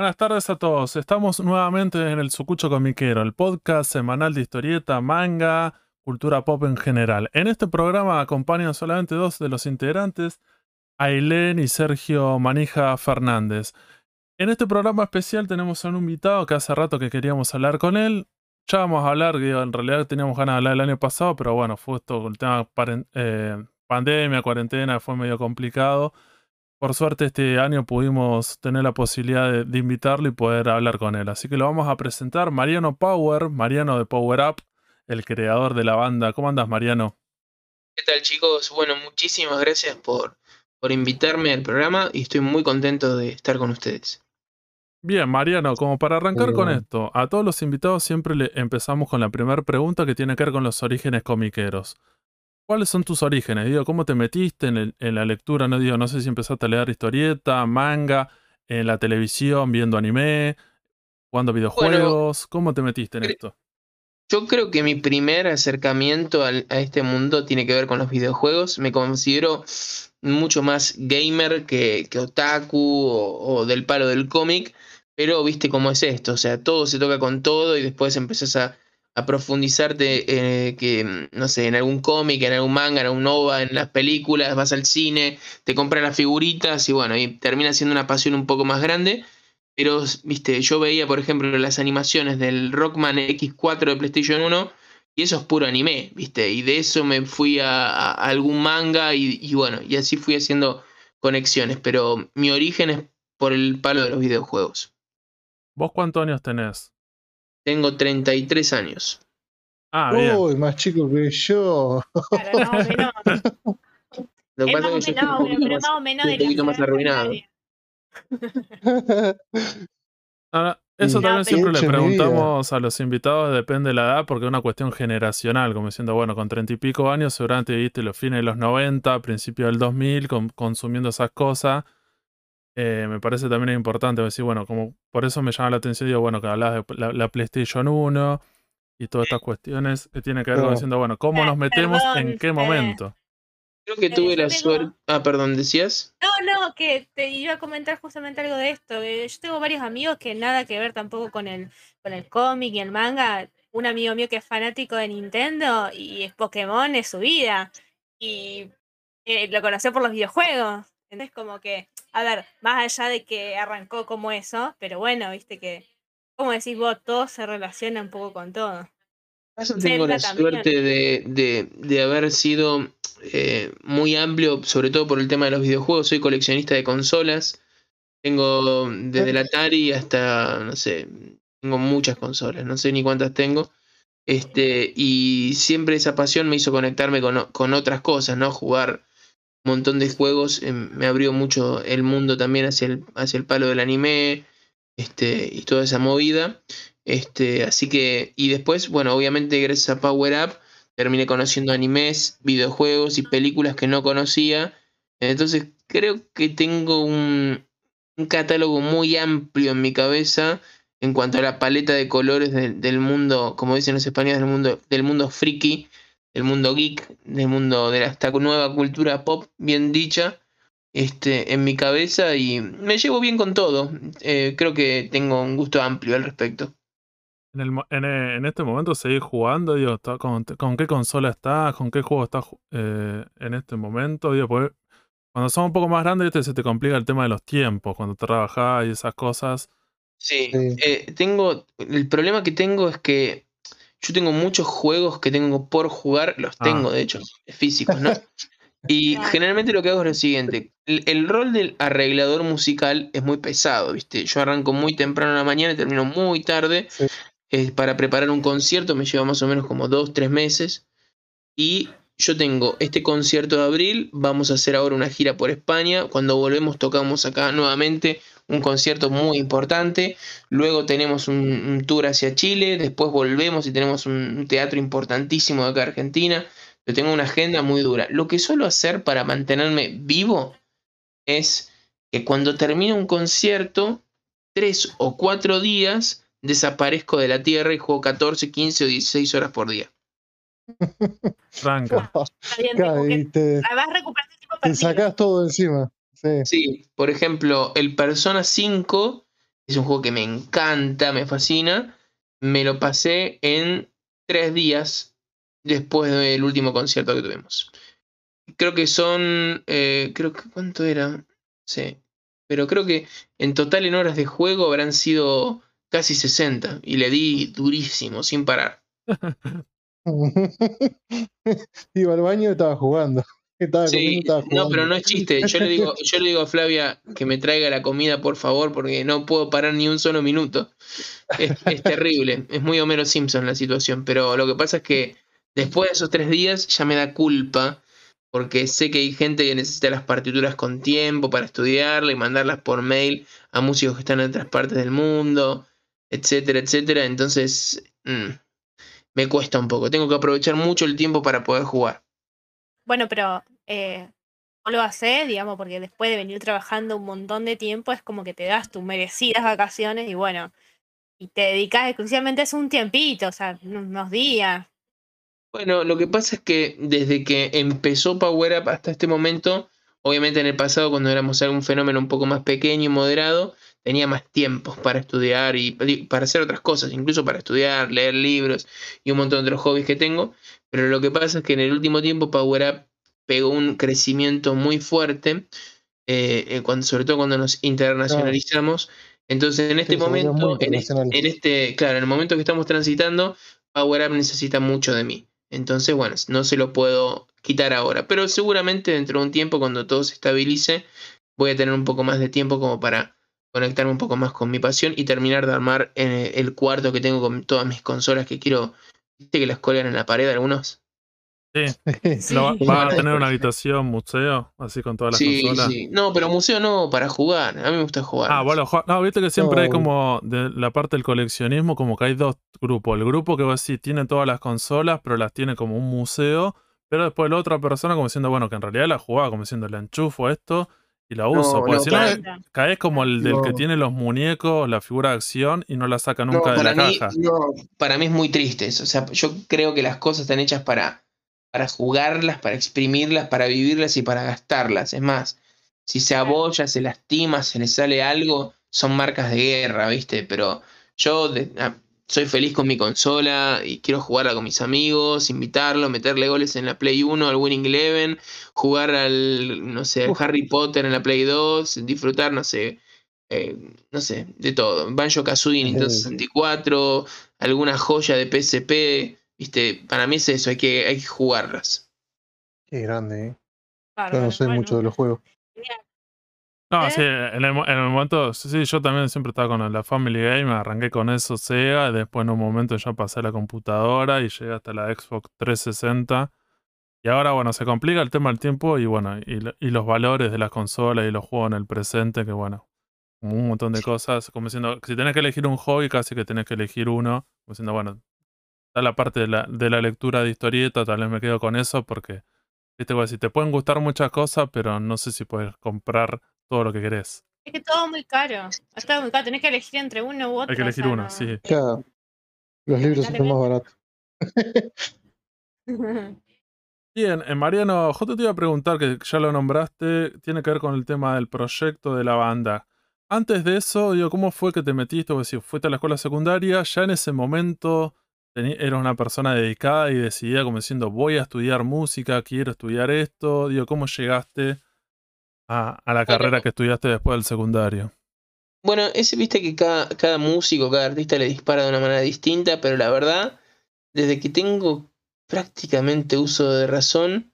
Buenas tardes a todos. Estamos nuevamente en el Sucucho Comiquero, el podcast semanal de historieta, manga, cultura pop en general. En este programa acompañan solamente dos de los integrantes, Ailén y Sergio Manija Fernández. En este programa especial tenemos a un invitado que hace rato que queríamos hablar con él. Ya vamos a hablar, en realidad teníamos ganas de hablar el año pasado, pero bueno, fue esto el tema eh, pandemia, cuarentena, fue medio complicado. Por suerte este año pudimos tener la posibilidad de, invitarlo y poder hablar con él. Así que lo vamos a presentar. Mariano Power, Mariano de Power Up, el creador de la banda. ¿Cómo andas, Mariano? ¿Qué tal, chicos? Bueno, muchísimas gracias por, por invitarme al programa y estoy muy contento de estar con ustedes. Bien, Mariano, como para arrancar con esto, a todos los invitados siempre le empezamos con la primera pregunta que tiene que ver con los orígenes comiqueros. ¿Cuáles son tus orígenes? Digo, ¿cómo te metiste en, la lectura? No digo, no sé si empezaste a leer historieta, manga, en la televisión, viendo anime, jugando videojuegos. ¿Cómo te metiste en esto? Yo creo que mi primer acercamiento a este mundo tiene que ver con los videojuegos. Me considero mucho más gamer que, otaku o, del palo del cómic, pero viste cómo es esto, o sea, todo se toca con todo y después empezás a, a profundizarte eh, que, no sé, en algún cómic, en algún manga, en algún nova, en las películas, vas al cine, te compras las figuritas y bueno, y termina siendo una pasión un poco más grande. Pero, viste, yo veía, por ejemplo, las animaciones del Rockman X4 de PlayStation 1 y eso es puro anime, viste, y de eso me fui a, algún manga y bueno, y así fui haciendo conexiones, pero mi origen es por el palo de los videojuegos. ¿Vos cuántos años tenés? Tengo 33 años. Ah, bien. Uy, más chico que yo. Claro, no, menos. Lo cual es que yo pero más o menos un poquito más arruinado. Ahora, eso también siempre le preguntamos a los invitados, depende de la edad, porque es una cuestión generacional, como diciendo, bueno, con treinta y pico años seguramente viste los fines de los 90, principios del 2000, consumiendo esas cosas. Eh, me parece también importante decir, bueno, como por eso me llama la atención, digo, bueno, que hablas de la, PlayStation 1 y todas estas cuestiones que tiene que ver con diciendo, bueno, ¿cómo nos metemos en qué momento? Creo que tuve la suerte. Ah, perdón, ¿decías? No, no, que te iba a comentar justamente algo de esto. Yo tengo varios amigos que nada que ver tampoco con el, con el cómic y el manga. Un amigo mío que es fanático de Nintendo y es Pokémon es su vida. Y eh, lo conoció por los videojuegos. Entonces, como que a ver, más allá de que arrancó como eso, pero bueno, viste que, como decís vos, todo se relaciona un poco con todo. Yo tengo la suerte de, de, haber sido eh, muy amplio, sobre todo por el tema de los videojuegos. Soy coleccionista de consolas. Tengo desde la Atari hasta, no sé, tengo muchas consolas, no sé ni cuántas tengo. Este, y siempre esa pasión me hizo conectarme con, con otras cosas, ¿no? Jugar montón de juegos, em, me abrió mucho el mundo también hacia el, hacia el palo del anime este, y toda esa movida. Este, así que, y después, bueno, obviamente gracias a Power Up terminé conociendo animes, videojuegos y películas que no conocía. Entonces creo que tengo un, un catálogo muy amplio en mi cabeza en cuanto a la paleta de colores del mundo, como dicen los españoles, del mundo, del mundo friki del mundo geek, del mundo de esta nueva cultura pop bien dicha, este, en mi cabeza y me llevo bien con todo. Eh, creo que tengo un gusto amplio al respecto. En, el, en, eh, en este momento seguís jugando, digo, con, con, qué consola estás? ¿Con qué juego estás eh, en este momento? Digo, cuando son un poco más grandes se te complica el tema de los tiempos, cuando trabajás y esas cosas. Sí, tengo, el problema que tengo es que yo tengo muchos juegos que tengo por jugar, los ah. tengo de hecho, físicos, ¿no? Y generalmente lo que hago es lo siguiente, el, rol del arreglador musical es muy pesado, ¿viste? Yo arranco muy temprano en la mañana y termino muy tarde. Eh, para preparar un concierto me lleva más o menos como dos, tres meses. Y yo tengo este concierto de abril, vamos a hacer ahora una gira por España, cuando volvemos tocamos acá nuevamente un concierto muy importante, luego tenemos un, tour hacia Chile, después volvemos y tenemos un teatro importantísimo de acá Argentina, yo tengo una agenda muy dura. Lo que suelo hacer para mantenerme vivo es que cuando termino un concierto, tres o cuatro días desaparezco de la Tierra y juego 14, 15 o 16 horas por día. Franca. te, te sacas todo encima. Sí. por ejemplo, el Persona 5 es un juego que me encanta, me fascina. Me lo pasé en tres días después del último concierto que tuvimos. Creo que son, eh, creo que, ¿cuánto era? Sí, pero creo que en total en horas de juego habrán sido casi 60 y le di durísimo, sin parar. Iba al baño y estaba jugando. Sí, no, pero no es chiste. Yo le, digo, yo le digo a Flavia que me traiga la comida, por favor, porque no puedo parar ni un solo minuto. Es, terrible. Es muy Homero Simpson la situación. Pero lo que pasa es que después de esos tres días ya me da culpa. Porque sé que hay gente que necesita las partituras con tiempo para estudiarla y mandarlas por mail a músicos que están en otras partes del mundo, etcétera, etcétera. Entonces, mm, me cuesta un poco. Tengo que aprovechar mucho el tiempo para poder jugar. Bueno, pero eh, no lo haces, digamos, porque después de venir trabajando un montón de tiempo es como que te das tus merecidas vacaciones y bueno, y te dedicas exclusivamente a eso un tiempito, o sea, unos días. Bueno, lo que pasa es que desde que empezó Power Up hasta este momento, obviamente en el pasado cuando éramos algún fenómeno un poco más pequeño y moderado, tenía más tiempo para estudiar y para hacer otras cosas, incluso para estudiar, leer libros y un montón de otros hobbies que tengo. Pero lo que pasa es que en el último tiempo Power Up pegó un crecimiento muy fuerte, eh, eh, cuando, sobre todo cuando nos internacionalizamos. Entonces, en este momento, en, este, claro, en el momento que estamos transitando, Power Up necesita mucho de mí. Entonces, bueno, no se lo puedo quitar ahora. Pero seguramente dentro de un tiempo, cuando todo se estabilice, voy a tener un poco más de tiempo como para conectarme un poco más con mi pasión y terminar de armar eh, el cuarto que tengo con todas mis consolas que quiero ¿Viste que las colgan en la pared algunos? Sí. ¿Va, a tener una habitación, museo, así con todas las sí, consolas? Sí, no, pero museo no, para jugar. A mí me gusta jugar. Ah, bueno, no, viste que siempre hay como de la parte del coleccionismo, como que hay dos grupos. El grupo que va así tiene todas las consolas, pero las tiene como un museo. Pero después la otra persona como diciendo, bueno, que en realidad la jugaba, como diciendo, le enchufo esto y la uso. porque si no, caes como el del que tiene los muñecos, la figura de acción y no la saca nunca de la caja. para mí es muy triste eso. O sea, yo creo que las cosas están hechas para, para jugarlas, para exprimirlas, para vivirlas y para gastarlas. Es más, si se abolla, se lastima, se le sale algo, son marcas de guerra, ¿viste? Pero yo, soy feliz con mi consola y quiero jugarla con mis amigos, invitarlo, meterle goles en la Play 1, al Winning Eleven, jugar al, no sé, Harry Potter en la Play 2, disfrutar, no sé, eh, no sé, de todo. Banjo Kazooie Nintendo 64, alguna joya de PSP, viste, para mí es eso, hay que, hay que jugarlas. Qué grande, ¿eh? yo no sé mucho de los juegos. No, sí, en el, momento, sí, yo también siempre estaba con la Family Game, arranqué con eso Sega, y después en un momento ya pasé a la computadora y llegué hasta la Xbox 360. Y ahora, bueno, se complica el tema del tiempo y bueno, y, los valores de las consolas y los juegos en el presente, que bueno, un montón de cosas, como diciendo, si tenés que elegir un hobby, casi que tenés que elegir uno, como diciendo, bueno, está la parte de la, de la lectura de historieta, tal vez me quedo con eso porque, viste, si te pueden gustar muchas cosas, pero no sé si puedes comprar todo lo que querés. Es que todo muy caro. Está muy caro. Tenés que elegir entre uno u otro. Hay que elegir uno, sí. Claro. Los libros son más baratos. Bien, en eh, Mariano, yo te iba a preguntar, que ya lo nombraste, tiene que ver con el tema del proyecto de la banda. Antes de eso, digo, ¿cómo fue que te metiste? O si fuiste a la escuela secundaria, ya en ese momento eras una persona dedicada y decidida como diciendo, voy a estudiar música, quiero estudiar esto. Digo, ¿cómo llegaste a, la carrera que estudiaste después del secundario? Bueno, ese viste que cada, cada músico, cada artista le dispara de una manera distinta, pero la verdad, desde que tengo prácticamente uso de razón,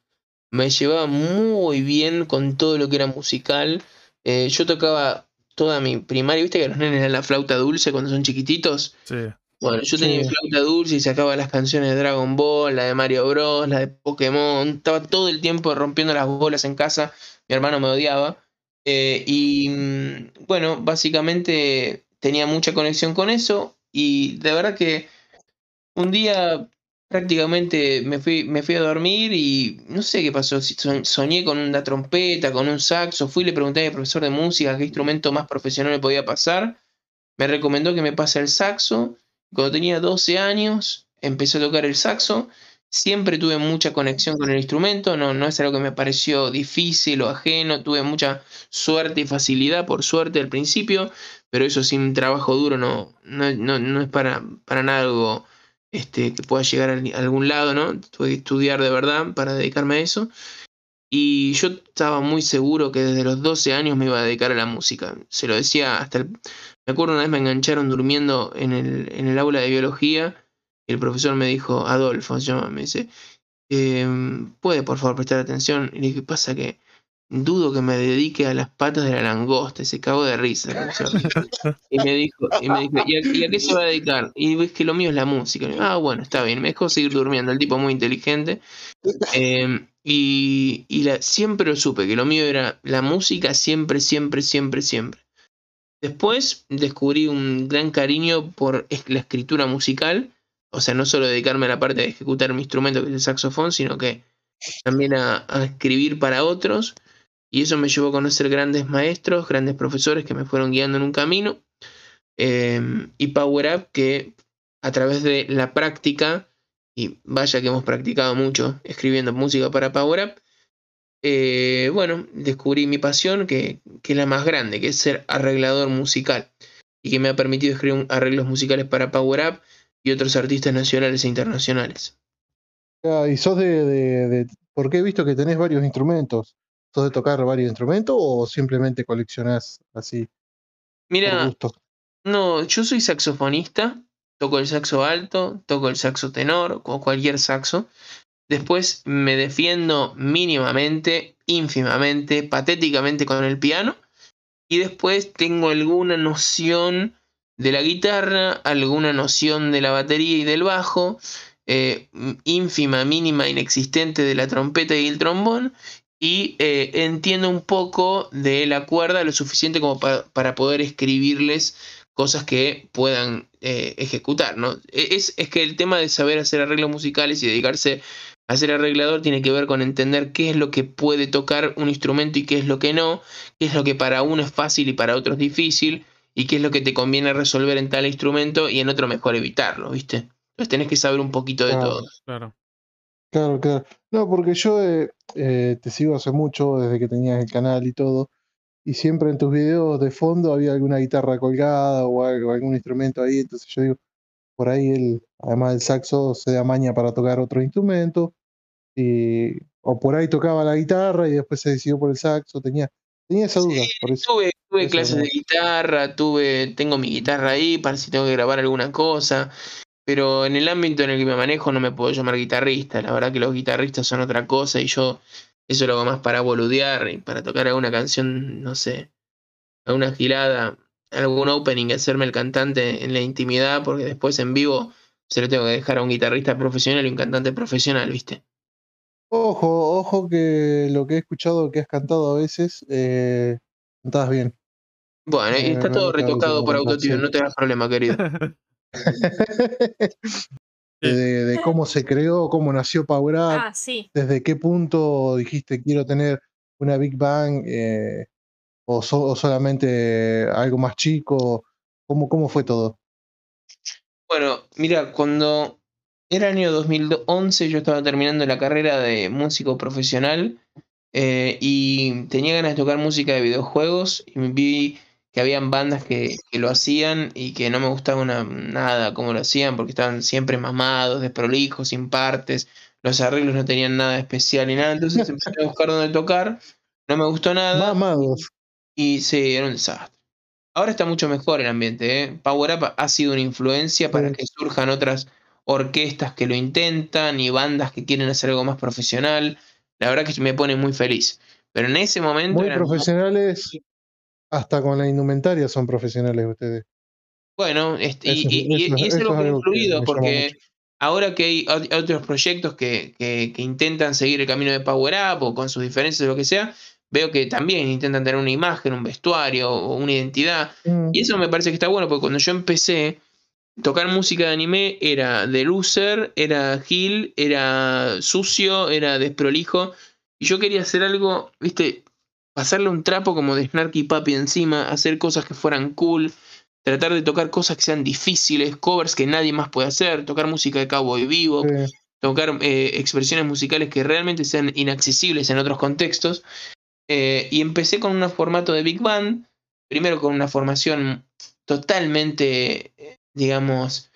me llevaba muy bien con todo lo que era musical. Eh, yo tocaba toda mi primaria, viste que los nenes dan la flauta dulce cuando son chiquititos. Sí. Bueno, yo tenía mi flauta dulce y sacaba las canciones de Dragon Ball, la de Mario Bros, la de Pokémon. Estaba todo el tiempo rompiendo las bolas en casa mi hermano me odiaba. Eh, y mm, bueno, básicamente tenía mucha conexión con eso y de verdad que un día prácticamente me fui, me fui a dormir y no sé qué pasó, soñé con una trompeta, con un saxo, fui y le pregunté al profesor de música qué instrumento más profesional me podía pasar, me recomendó que me pase el saxo, cuando tenía 12 años empecé a tocar el saxo, siempre tuve mucha conexión con el instrumento, no, no es algo que me pareció difícil o ajeno, tuve mucha suerte y facilidad, por suerte al principio, pero eso sin trabajo duro no, no, es para, para nada algo este, que pueda llegar a algún lado, ¿no? Tuve que estudiar de verdad para dedicarme a eso. Y yo estaba muy seguro que desde los 12 años me iba a dedicar a la música. Se lo decía hasta el... Me acuerdo una vez me engancharon durmiendo en el, en el aula de biología y el profesor me dijo, Adolfo, se llama, me dice, em, ¿puede por favor prestar atención? Y le dije, pasa que dudo que me dedique a las patas de la langosta, y se cagó de risa. y me dijo, y, me dijo ¿y, a, qué se va a dedicar? Y ves que lo mío es la música. ah, bueno, está bien, me dejó seguir durmiendo, el tipo muy inteligente. Em, y, la, siempre lo supe, que lo mío era la música, siempre, siempre, siempre, siempre. Después descubrí un gran cariño por la escritura musical o sea, no solo dedicarme a la parte de ejecutar mi instrumento, que es el saxofón, sino que también a, escribir para otros. Y eso me llevó a conocer grandes maestros, grandes profesores que me fueron guiando en un camino. Em, y Power Up, que a través de la práctica, y vaya que hemos practicado mucho escribiendo música para Power Up, eh, bueno, descubrí mi pasión, que, que, es la más grande, que es ser arreglador musical. Y que me ha permitido escribir arreglos musicales para Power Up y otros artistas nacionales e internacionales. ¿Y sos de, ¿Por qué he visto que tenés varios instrumentos? ¿Sos de tocar varios instrumentos o simplemente coleccionás así? Mira, no, yo soy saxofonista, toco el saxo alto, toco el saxo tenor o cualquier saxo. Después me defiendo mínimamente, ínfimamente, patéticamente con el piano. Y después tengo alguna noción de la guitarra, alguna noción de la batería y del bajo, eh, ínfima, mínima, inexistente de la trompeta y el trombón, y eh, entiendo un poco de la cuerda lo suficiente como para poder escribirles cosas que puedan eh, ejecutar. ¿no? E, es, es, que el tema de saber hacer arreglos musicales y dedicarse a ser arreglador tiene que ver con entender qué es lo que puede tocar un instrumento y qué es lo que no, qué es lo que para uno es fácil y para otro es difícil y qué es lo que te conviene resolver en tal instrumento y en otro mejor evitarlo, ¿viste? Entonces tenés que saber un poquito de todo. Claro. Claro, claro. No, porque yo eh, eh, te sigo hace mucho, desde que tenías el canal y todo, y siempre en tus videos de fondo había alguna guitarra colgada o algo, algún instrumento ahí, entonces yo digo, por ahí él, además del saxo, se da maña para tocar otro instrumento, y, o por ahí tocaba la guitarra y después se decidió por el saxo, tenía, tenía esa duda. por eso. Tuve clases de guitarra, tuve, tengo mi guitarra ahí para si tengo que grabar alguna cosa, pero en el ámbito en el que me manejo no me puedo llamar guitarrista. La verdad que los guitarristas son otra cosa y yo eso lo hago más para boludear y para tocar alguna canción, no sé, alguna gilada, algún opening, hacerme el cantante en la intimidad, porque después en vivo se lo tengo que dejar a un guitarrista profesional y un cantante profesional, ¿viste? Ojo, ojo que lo que he escuchado que has cantado a veces, eh, cantabas bien. Bueno, y está todo retocado por Autotune, no te das problema, querido. de, cómo se creó, cómo nació Power Up, ah, desde qué punto dijiste quiero tener una Big Bang eh, o, solamente algo más chico, ¿cómo, cómo fue todo? Bueno, mira, cuando era el año 2011 yo estaba terminando la carrera de músico profesional eh, y tenía ganas de tocar música de videojuegos y vi que habían bandas que, lo hacían y que no me gustaba nada cómo lo hacían porque estaban siempre mamados, desprolijos, sin partes, los arreglos no tenían nada especial ni nada, entonces empecé a buscar dónde tocar, no me gustó nada. Mamados. Y sí, era un desastre. Ahora está mucho mejor el ambiente, ¿eh? Power Up ha sido una influencia para que surjan otras orquestas que lo intentan y bandas que quieren hacer algo más profesional. La verdad que me pone muy feliz. Pero en ese momento... Muy profesionales, hasta con la indumentaria son profesionales ustedes. Bueno, este, y, eso, es lo que ha influido, porque ahora que hay otros proyectos que, que, intentan seguir el camino de Power Up o con sus diferencias o lo que sea, veo que también intentan tener una imagen, un vestuario o una identidad. Mm. Y eso me parece que está bueno, porque cuando yo empecé, tocar música de anime era de loser, era gil, era sucio, era desprolijo. Y yo quería hacer algo, viste, pasarle un trapo como de Snarky Papi encima, hacer cosas que fueran cool, tratar de tocar cosas que sean difíciles, covers que nadie más puede hacer, tocar música de cowboy vivo. tocar eh, expresiones musicales que realmente sean inaccesibles en otros contextos. Eh, y empecé con un formato de Big Band, primero con una formación totalmente, digamos,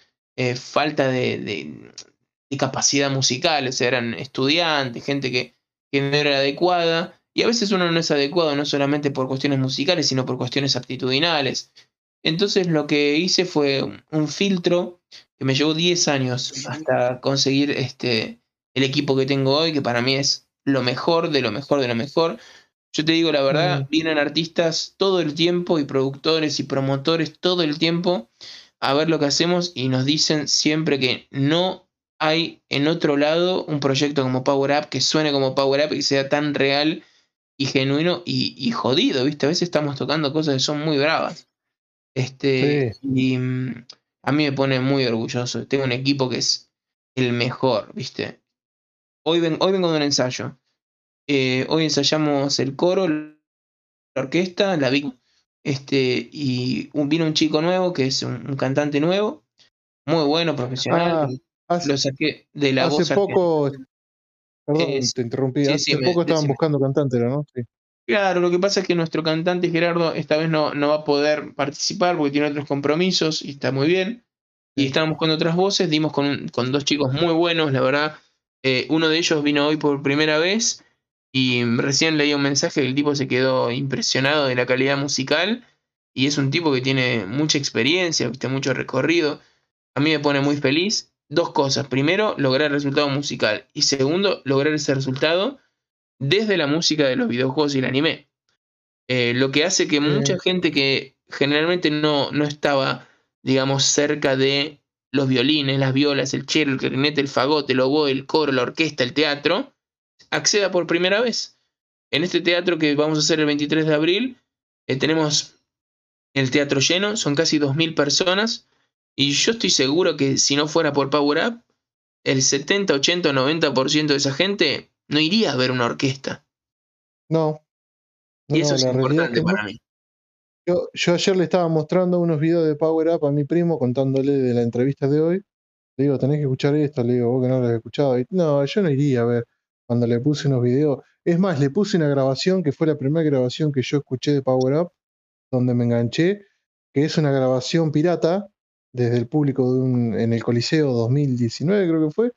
falta de, capacidad musical, o sea, eran estudiantes, gente que, que no era adecuada. Y a veces uno no es adecuado no solamente por cuestiones musicales, sino por cuestiones aptitudinales. Entonces lo que hice fue un filtro que me llevó 10 años hasta conseguir este, el equipo que tengo hoy, que para mí es lo mejor de lo mejor de lo mejor. Yo te digo la verdad, vienen artistas todo el tiempo y productores y promotores todo el tiempo a ver lo que hacemos y nos dicen siempre que no hay en otro lado un proyecto como Power Up que suene como Power Up y sea tan real y genuino y, jodido, ¿viste? A veces estamos tocando cosas que son muy bravas. Este, Y mm, a mí me pone muy orgulloso. Tengo un equipo que es el mejor, ¿viste? Hoy, hoy vengo de un ensayo. Eh, hoy ensayamos el coro, la orquesta, la Big. Este, y vino un chico nuevo que es un, cantante nuevo, muy bueno, profesional. Ah, lo saqué de la hace poco, Perdón, te interrumpí. Hace poco estaban buscando cantante, ¿no? Sí. Claro, lo que pasa es que nuestro cantante Gerardo esta vez no, no va a poder participar porque tiene otros compromisos y está muy bien. Y estábamos con otras voces, dimos con, con dos chicos muy buenos, la verdad. Eh, uno de ellos vino hoy por primera vez y recién leí un mensaje que el tipo se quedó impresionado de la calidad musical y es un tipo que tiene mucha experiencia, mucho recorrido. A mí me pone muy feliz dos cosas. Primero, lograr el resultado musical. Y segundo, lograr ese resultado desde la música de los videojuegos y el anime. Eh, lo que hace que mucha gente que generalmente no, no estaba, digamos, cerca de los violines, las violas, el cello, el clarinete, el fagote, el oboe, el coro, la orquesta, el teatro, acceda por primera vez. En este teatro que vamos a hacer el 23 de abril, eh, tenemos el teatro lleno, son casi 2.000 personas y yo estoy seguro que si no fuera por Power Up, el 70, 80, 90% de esa gente no iría a ver una orquesta. No. y eso es importante para mí. Yo, yo, ayer le estaba mostrando unos videos de Power Up a mi primo contándole de la entrevista de hoy. Le digo, tenés que escuchar esto. Le digo, vos que no lo has escuchado. no, yo no iría a ver cuando le puse unos videos. Es más, le puse una grabación que fue la primera grabación que yo escuché de Power Up, donde me enganché, que es una grabación pirata desde el público en el Coliseo 2019, creo que fue.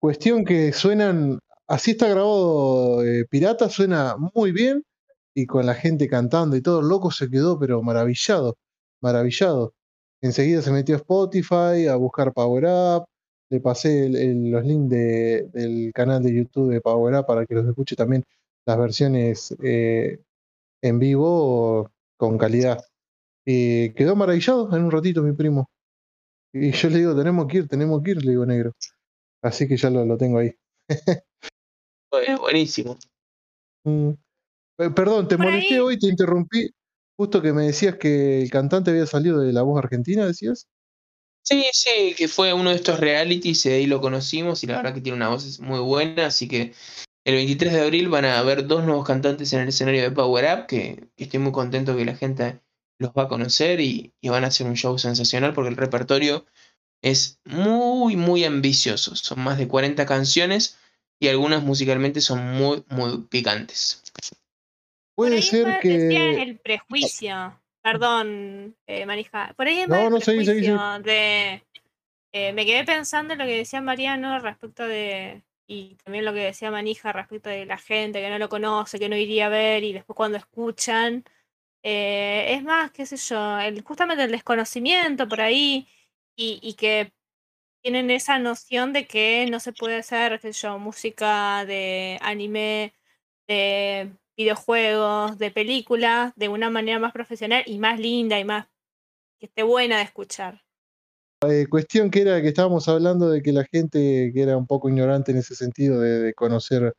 Cuestión que suenan, así está grabado eh, Pirata, suena muy bien y con la gente cantando y todo, loco se quedó, pero maravillado, maravillado. Enseguida se metió a Spotify a buscar Power Up, le pasé los links del canal de YouTube de Power Up para que los escuche también las versiones eh, en vivo con calidad. Y quedó maravillado en un ratito mi primo. Y yo le digo, tenemos que ir, tenemos que ir, le digo negro. Así que ya lo, tengo ahí. buenísimo. Mm. Perdón, te molesté hoy, te interrumpí. Justo que me decías que el cantante había salido de La Voz Argentina, decías. Sí, sí, que fue uno de estos realities y ahí lo conocimos y la verdad que tiene una voz muy buena, así que el 23 de abril van a haber dos nuevos cantantes en el escenario de Power Up, que estoy muy contento que la gente los va a conocer y, van a hacer un show sensacional porque el repertorio es muy, muy ambicioso. Son más de 40 canciones y algunas musicalmente son muy, muy picantes. Puede ser que. el prejuicio. Perdón, eh, Marija. Por ahí no, no, prejuicio de. Eh, me quedé pensando en lo que decía Mariano respecto de. Y también lo que decía Manija respecto de la gente que no lo conoce, que no iría a ver y después cuando escuchan eh, es más, qué sé yo, el, justamente el desconocimiento por ahí y, que tienen esa noción de que no se puede hacer, qué sé yo, música de anime, de videojuegos, de películas, de una manera más profesional y más linda y más que esté buena de escuchar. Eh, cuestión que era que estábamos hablando de que la gente que era un poco ignorante en ese sentido de conocer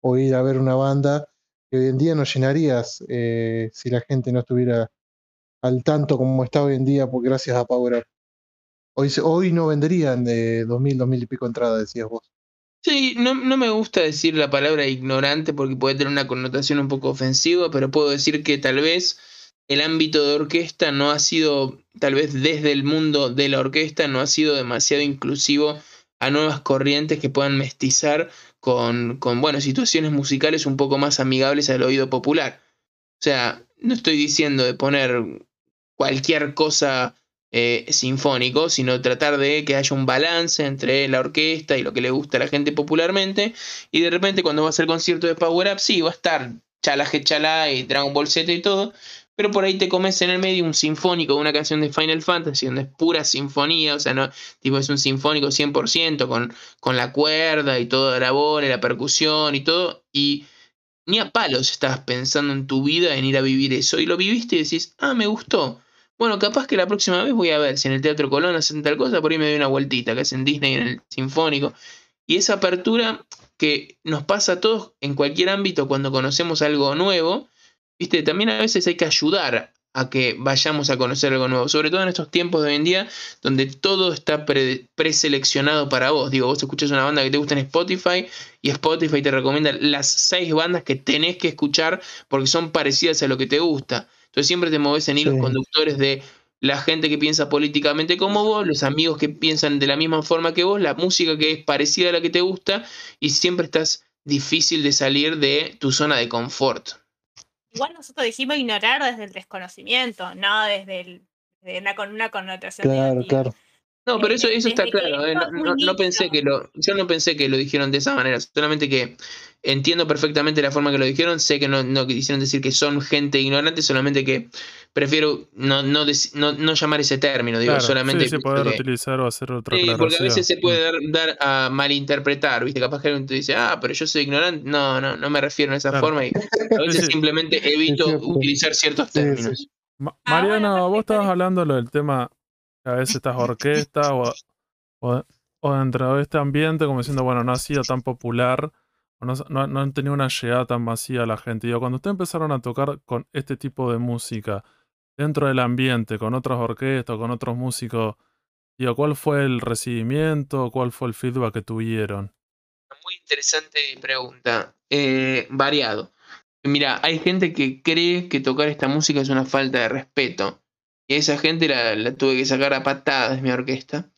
o ir a ver una banda, que hoy en día no llenarías eh, si la gente no estuviera al tanto como está hoy en día, pues gracias a Power Up. Hoy, hoy no venderían de 2.000, 2.000 y pico entradas, decías vos. Sí, no, no me gusta decir la palabra ignorante porque puede tener una connotación un poco ofensiva, pero puedo decir que tal vez el ámbito de orquesta no ha sido, tal vez desde el mundo de la orquesta, no ha sido demasiado inclusivo a nuevas corrientes que puedan mestizar con, con, bueno, situaciones musicales un poco más amigables al oído popular. O sea, no estoy diciendo de poner cualquier cosa eh, sinfónico, sino tratar de que haya un balance entre la orquesta y lo que le gusta a la gente popularmente. Y de repente cuando va a ser concierto de Power Up, sí, va a estar chala chala y Dragon Ball Z y todo. Pero por ahí te comes en el medio un sinfónico, una canción de Final Fantasy, donde es pura sinfonía, o sea, no, tipo es un sinfónico 100%, con, con la cuerda y toda la bola y la percusión y todo. Y ni a palos estabas pensando en tu vida en ir a vivir eso. Y lo viviste y decís, ah, me gustó. Bueno, capaz que la próxima vez voy a ver si en el Teatro Colón hacen tal cosa, por ahí me doy una vueltita, que es en Disney, en el Sinfónico. Y esa apertura que nos pasa a todos en cualquier ámbito cuando conocemos algo nuevo, viste, también a veces hay que ayudar a que vayamos a conocer algo nuevo, sobre todo en estos tiempos de hoy en día donde todo está preseleccionado para vos. Digo, vos escuchás una banda que te gusta en Spotify y Spotify te recomienda las seis bandas que tenés que escuchar porque son parecidas a lo que te gusta. Entonces siempre te mueves en hilos conductores de la gente que piensa políticamente como vos, los amigos que piensan de la misma forma que vos, la música que es parecida a la que te gusta y siempre estás difícil de salir de tu zona de confort. Igual nosotros dijimos ignorar desde el desconocimiento, no desde el, una, con una connotación. Claro, claro. No, pero eso, eso está claro. Eh, no, pensé que lo, yo no pensé que lo dijeron de esa manera. Solamente que entiendo perfectamente la forma que lo dijeron. Sé que no, no quisieron decir que son gente ignorante, solamente que prefiero no, no, no, llamar ese término. Digo, solamente. Sí, poder utilizar o hacer otra Sí, porque a veces se puede dar, a malinterpretar. ¿Viste? Capaz que alguien te dice, ah, pero yo soy ignorante. No, no, no me refiero a esa forma. Y a veces simplemente evito utilizar ciertos términos. Ah, Mariana, vos estabas hablando del tema a veces estas orquestas o, o, dentro de este ambiente como diciendo, bueno, no ha sido tan popular o no, no, han tenido una llegada tan masiva a la gente. Digo, cuando ustedes empezaron a tocar con este tipo de música dentro del ambiente, con otras orquestas, con otros músicos, digo, ¿cuál fue el recibimiento? ¿Cuál fue el feedback que tuvieron? Muy interesante pregunta. Eh, variado. Mira, hay gente que cree que tocar esta música es una falta de respeto. Esa gente la, tuve que sacar a patadas mi orquesta.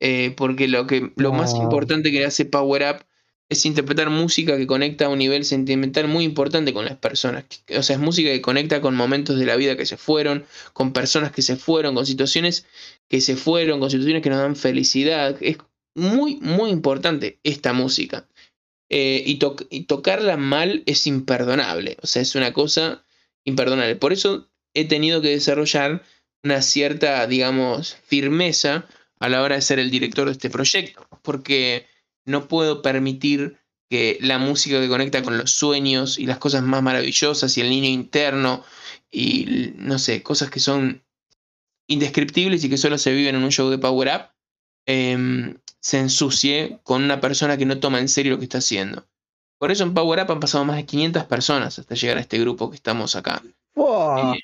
Eh, porque lo, que, lo más importante que hace Power Up es interpretar música que conecta a un nivel sentimental muy importante con las personas. O sea, es música que conecta con momentos de la vida que se fueron, con personas que se fueron, con situaciones que se fueron, con situaciones que nos dan felicidad. Es muy, muy importante esta música. Eh, y, y tocarla mal es imperdonable. O sea, es una cosa imperdonable. Por eso he tenido que desarrollar una cierta, digamos, firmeza a la hora de ser el director de este proyecto, porque no puedo permitir que la música que conecta con los sueños y las cosas más maravillosas y el niño interno y no sé, cosas que son indescriptibles y que solo se viven en un show de Power Up, em, se ensucie con una persona que no toma en serio lo que está haciendo. Por eso en Power Up han pasado más de 500 personas hasta llegar a este grupo que estamos acá. Eh,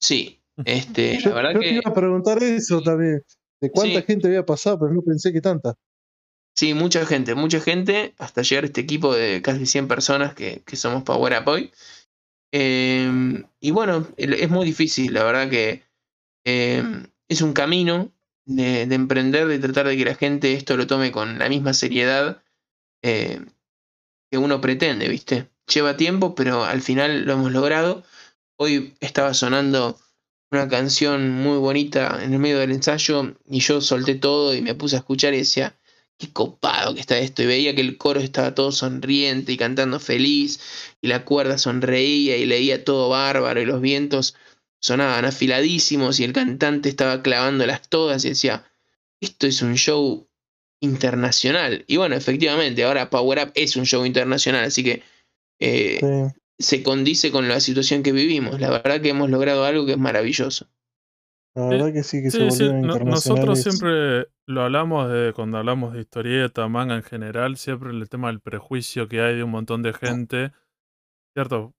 sí, este, yo, la verdad que. Te iba a preguntar eso también. De cuánta gente había pasado, pero no pensé que tanta. Sí, mucha gente, mucha gente, hasta llegar a este equipo de casi 100 personas que, somos Power Up hoy. Em, y bueno, es muy difícil, la verdad que em, es un camino de, emprender, de tratar de que la gente esto lo tome con la misma seriedad eh, que uno pretende, ¿viste? Lleva tiempo, pero al final lo hemos logrado. Hoy estaba sonando una canción muy bonita en el medio del ensayo y yo solté todo y me puse a escuchar y decía, qué copado que está esto. Y veía que el coro estaba todo sonriente y cantando feliz y la cuerda sonreía y leía todo bárbaro y los vientos sonaban afiladísimos y el cantante estaba clavándolas todas y decía, esto es un show internacional. Y bueno, efectivamente, ahora Power Up es un show internacional, así que eh, se condice con la situación que vivimos. La verdad que hemos logrado algo que es maravilloso. La verdad que sí, que se sí. Nosotros siempre lo hablamos de cuando hablamos de historieta, manga en general, siempre el tema del prejuicio que hay de un montón de gente. ¿Cierto?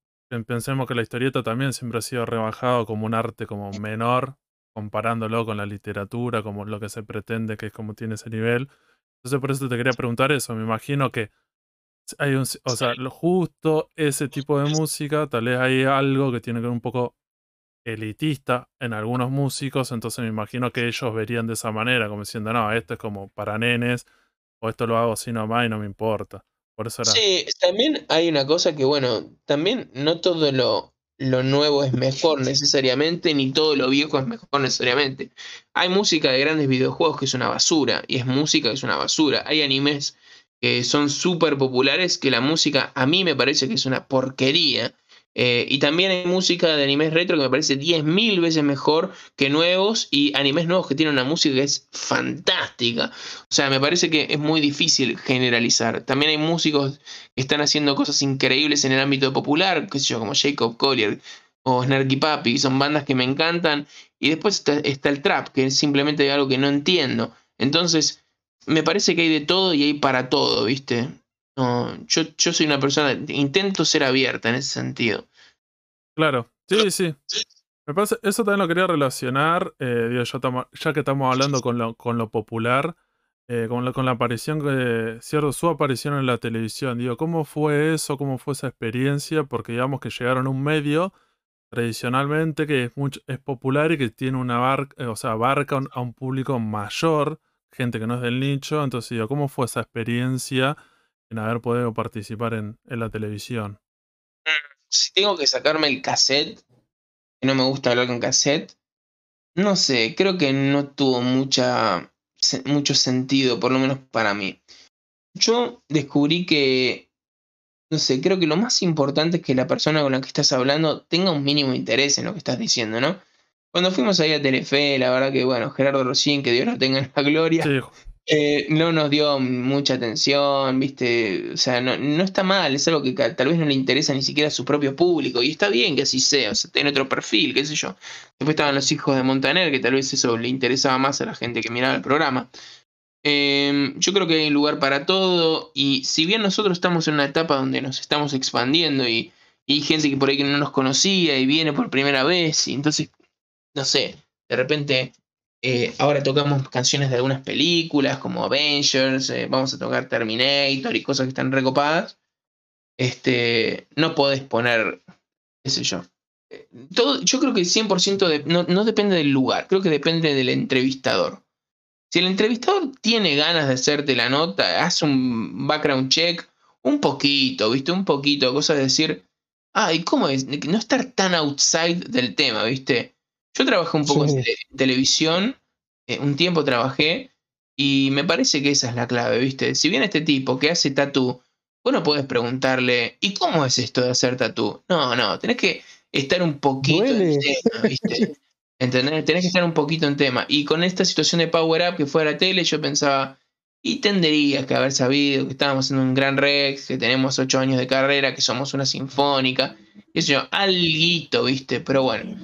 Pensemos que la historieta también siempre ha sido rebajado como un arte como menor, comparándolo con la literatura, como lo que se pretende que es como tiene ese nivel. Entonces por eso te quería preguntar eso. Me imagino que hay un, o sea, lo justo ese tipo de música, tal vez hay algo que tiene que ver un poco elitista en algunos músicos, entonces me imagino que ellos verían de esa manera, como diciendo, no, esto es como para nenes, o esto lo hago así nomás y no me importa. Por eso era. Sí, también hay una cosa que, bueno, también no todo lo, lo nuevo es mejor necesariamente, ni todo lo viejo es mejor necesariamente. Hay música de grandes videojuegos que es una basura, y es música que es una basura. Hay animes que son súper populares, que la música a mí me parece que es una porquería. Eh, y también hay música de animes retro que me parece 10.000 veces mejor que nuevos y animes nuevos que tienen una música que es fantástica. O sea, me parece que es muy difícil generalizar. También hay músicos que están haciendo cosas increíbles en el ámbito popular, qué sé yo, como Jacob Collier o Snarky Papi, son bandas que me encantan. Y después está, está el trap, que es simplemente algo que no entiendo. Entonces, me parece que hay de todo y hay para todo, ¿viste? No, yo, yo soy una persona, intento ser abierta en ese sentido. Claro, sí, sí. Me parece, eso también lo quería relacionar, eh, digo, ya, que estamos hablando con lo, con lo popular, eh, con, la, con la aparición, que, cierto, su aparición en la televisión. Digo, ¿cómo fue eso? ¿Cómo fue esa experiencia? Porque digamos que llegaron a un medio tradicionalmente que es, mucho, es popular y que tiene una barca, eh, o sea, abarca a un público mayor, gente que no es del nicho. Entonces, digo, ¿cómo fue esa experiencia? en haber podido participar en, la televisión. Si tengo que sacarme el cassette, que no me gusta hablar con cassette, no sé, creo que no tuvo mucha, mucho sentido, por lo menos para mí. Yo descubrí que, no sé, creo que lo más importante es que la persona con la que estás hablando tenga un mínimo interés en lo que estás diciendo, ¿no? Cuando fuimos ahí a Telefe, la verdad que, bueno, Gerardo Rocín, que Dios lo tenga en la gloria, eh, no nos dio mucha atención, ¿viste? O sea, no, está mal, es algo que tal vez no le interesa ni siquiera a su propio público, y está bien que así sea, o sea, tiene otro perfil, qué sé yo. Después estaban los hijos de Montaner, que tal vez eso le interesaba más a la gente que miraba el programa. Em, yo creo que hay lugar para todo, y si bien nosotros estamos en una etapa donde nos estamos expandiendo y, y hay gente que por ahí que no nos conocía y viene por primera vez, y entonces, no sé, de repente eh, ahora tocamos canciones de algunas películas como Avengers, eh, vamos a tocar Terminator y cosas que están recopadas. Este, no podés poner, qué sé yo. Eh, todo, yo creo que el 100% de, no, no depende del lugar, creo que depende del entrevistador. Si el entrevistador tiene ganas de hacerte la nota, haz un background check, un poquito, ¿viste? Un poquito, cosa de decir, ah, ¿y cómo es? No estar tan outside del tema, ¿viste? Yo trabajé un poco en, televisión, eh, un tiempo trabajé, y me parece que esa es la clave, ¿viste? Si viene este tipo que hace tatú, vos no podés preguntarle, ¿y cómo es esto de hacer tatú? No, no, tenés que estar un poquito en tema, ¿viste? ¿Entendés? Tenés que estar un poquito en tema. Y con esta situación de Power Up que fue a la tele, yo pensaba, y tendrías que haber sabido que estábamos en un gran Rex, que tenemos ocho años de carrera, que somos una sinfónica, eso yo, alguito, ¿viste? Pero bueno.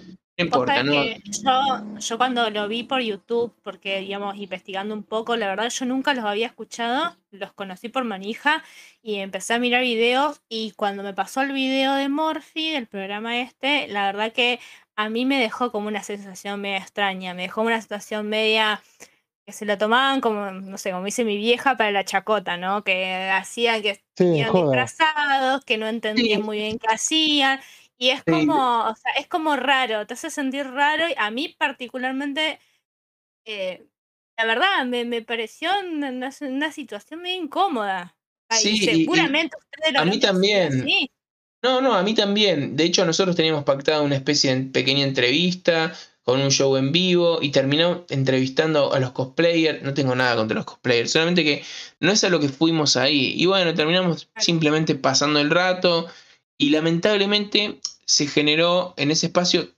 Importa, ¿no? Yo, yo cuando lo vi por YouTube, porque digamos, investigando un poco, la verdad yo nunca los había escuchado, los conocí por manija y empecé a mirar videos y cuando me pasó el video de Morphy, del programa este, la verdad que a mí me dejó como una sensación media extraña, me dejó una situación media que se lo tomaban como, no sé, como dice mi vieja para la chacota, ¿no? Que hacían que estaban disfrazados, que no entendían muy bien qué hacían y es como, o sea, es como raro, te hace sentir raro. Y a mí particularmente, eh, la verdad, me, me pareció una, una, situación muy incómoda. Sí, seguramente ustedes lo A mí también. No, no, a mí también. De hecho, nosotros teníamos pactado una especie de pequeña entrevista con un show en vivo y terminó entrevistando a los cosplayers. No tengo nada contra los cosplayers, solamente que no es a lo que fuimos ahí. Y bueno, terminamos simplemente pasando el rato y lamentablemente se generó en ese espacio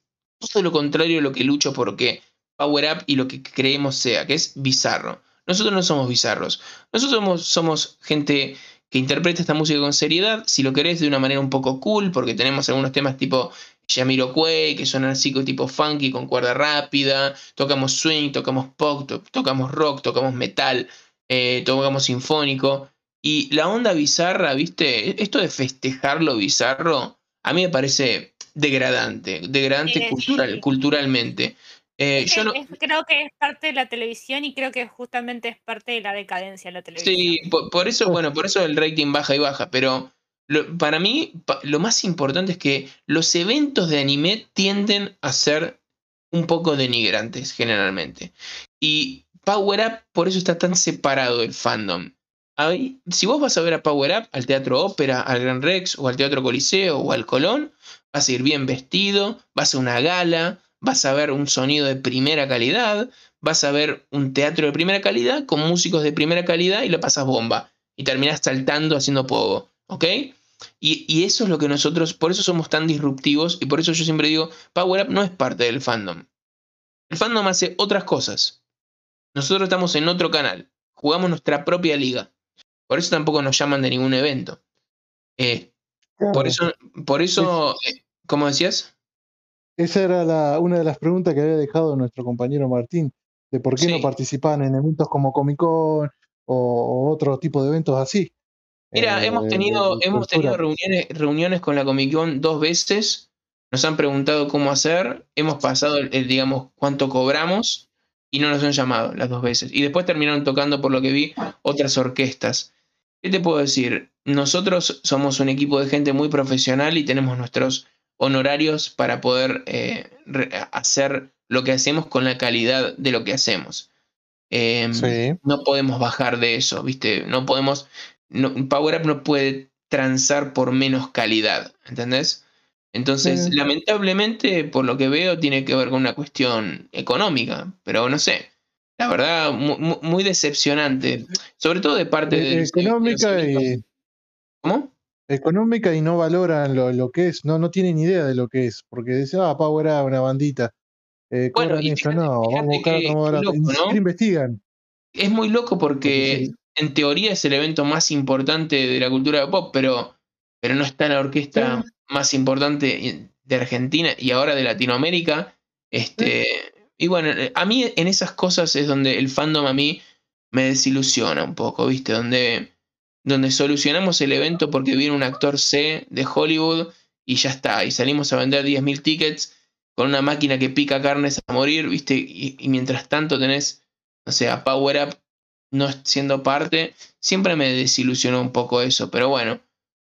todo lo contrario a lo que lucho porque Power Up y lo que creemos sea, que es bizarro. Nosotros no somos bizarros. Nosotros somos, gente que interpreta esta música con seriedad, si lo querés de una manera un poco cool, porque tenemos algunos temas tipo Quay, que son así tipo funky con cuerda rápida, tocamos swing, tocamos pop, tocamos rock, tocamos metal, eh, tocamos sinfónico. Y la onda bizarra, ¿viste? Esto de festejar lo bizarro, a mí me parece degradante, degradante cultural, culturalmente. Eh, yo creo que es parte de la televisión y creo que justamente es parte de la decadencia de la televisión. Sí, por, eso, bueno, por eso el rating baja y baja, pero para mí lo más importante es que los eventos de anime tienden a ser un poco denigrantes generalmente. Y Power Up por eso está tan separado del fandom. Si vos vas a ver a Power Up, al Teatro Ópera, al Gran Rex o al Teatro Coliseo o al Colón, vas a ir bien vestido, vas a una gala, vas a ver un sonido de primera calidad, vas a ver un teatro de primera calidad con músicos de primera calidad y lo pasas bomba. Y terminas saltando haciendo pogo. ¿Ok? Y, eso es lo que nosotros, por eso somos tan disruptivos y por eso yo siempre digo, Power Up no es parte del fandom. El fandom hace otras cosas. Nosotros estamos en otro canal, jugamos nuestra propia liga. Por eso tampoco nos llaman de ningún evento. Eh, por eso, por eso eh, ¿cómo decías? Esa era la, una de las preguntas que había dejado nuestro compañero Martín, de por qué no participan en eventos como Comic Con o, otro tipo de eventos así. Mira, eh, hemos tenido, hemos tenido reuniones, reuniones con la Comic Con dos veces, nos han preguntado cómo hacer, hemos pasado, el, digamos, cuánto cobramos y no nos han llamado las dos veces. Y después terminaron tocando, por lo que vi, otras orquestas. ¿Qué te puedo decir? Nosotros somos un equipo de gente muy profesional y tenemos nuestros honorarios para poder eh, hacer lo que hacemos con la calidad de lo que hacemos. Em, no podemos bajar de eso, ¿viste? No podemos. No, Power Up no puede transar por menos calidad, ¿entendés? Entonces, lamentablemente, por lo que veo, tiene que ver con una cuestión económica, pero no sé. La verdad, muy, decepcionante, sobre todo de parte de... Económica y... ¿Cómo? Económica y no valoran lo, que es, no, no tienen idea de lo que es, porque dicen, ah, Power Up, una bandita. Eh, bueno, y no, vamos a buscar ¿no? investigan. Es muy loco porque en teoría es el evento más importante de la cultura de pop, pero, pero no está la orquesta más importante de Argentina y ahora de Latinoamérica. Este, y bueno, a mí en esas cosas es donde el fandom a mí me desilusiona un poco, ¿viste? Donde, donde solucionamos el evento porque viene un actor C de Hollywood y ya está, y salimos a vender 10.000 tickets con una máquina que pica carnes a morir, ¿viste? Y, mientras tanto tenés, o sea, Power Up no siendo parte, siempre me desilusionó un poco eso, pero bueno,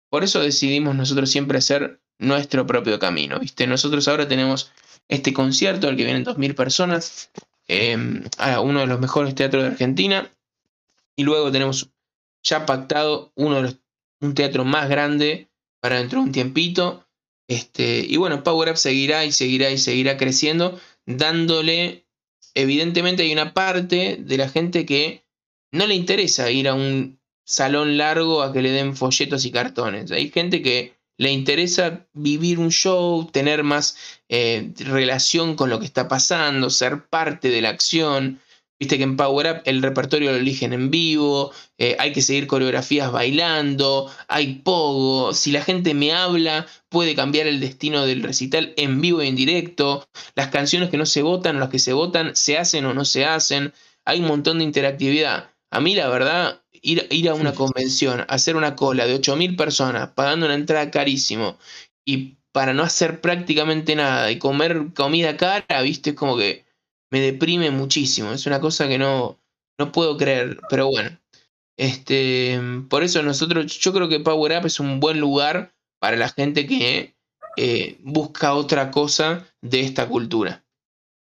por eso decidimos nosotros siempre hacer nuestro propio camino, ¿viste? Nosotros ahora tenemos este concierto al que vienen 2.000 personas, em, a uno de los mejores teatros de Argentina, y luego tenemos ya pactado uno de un teatro más grande para dentro de un tiempito, este, y bueno, Power Up seguirá y seguirá y seguirá creciendo, dándole, evidentemente hay una parte de la gente que no le interesa ir a un salón largo a que le den folletos y cartones. Hay gente que le interesa vivir un show, tener más eh, relación con lo que está pasando, ser parte de la acción. Viste que en Power Up el repertorio lo eligen en vivo, eh, hay que seguir coreografías bailando, hay pogo. Si la gente me habla, puede cambiar el destino del recital en vivo e en directo. Las canciones que no se votan, las que se votan, se hacen o no se hacen. Hay un montón de interactividad. A mí, la verdad, ir, ir a una convención, hacer una cola de 8.000 personas, pagando una entrada carísimo y para no hacer prácticamente nada y comer comida cara, viste, es como que me deprime muchísimo. Es una cosa que no, no puedo creer, pero bueno. Este, por eso nosotros, yo creo que Power Up es un buen lugar para la gente que eh, busca otra cosa de esta cultura.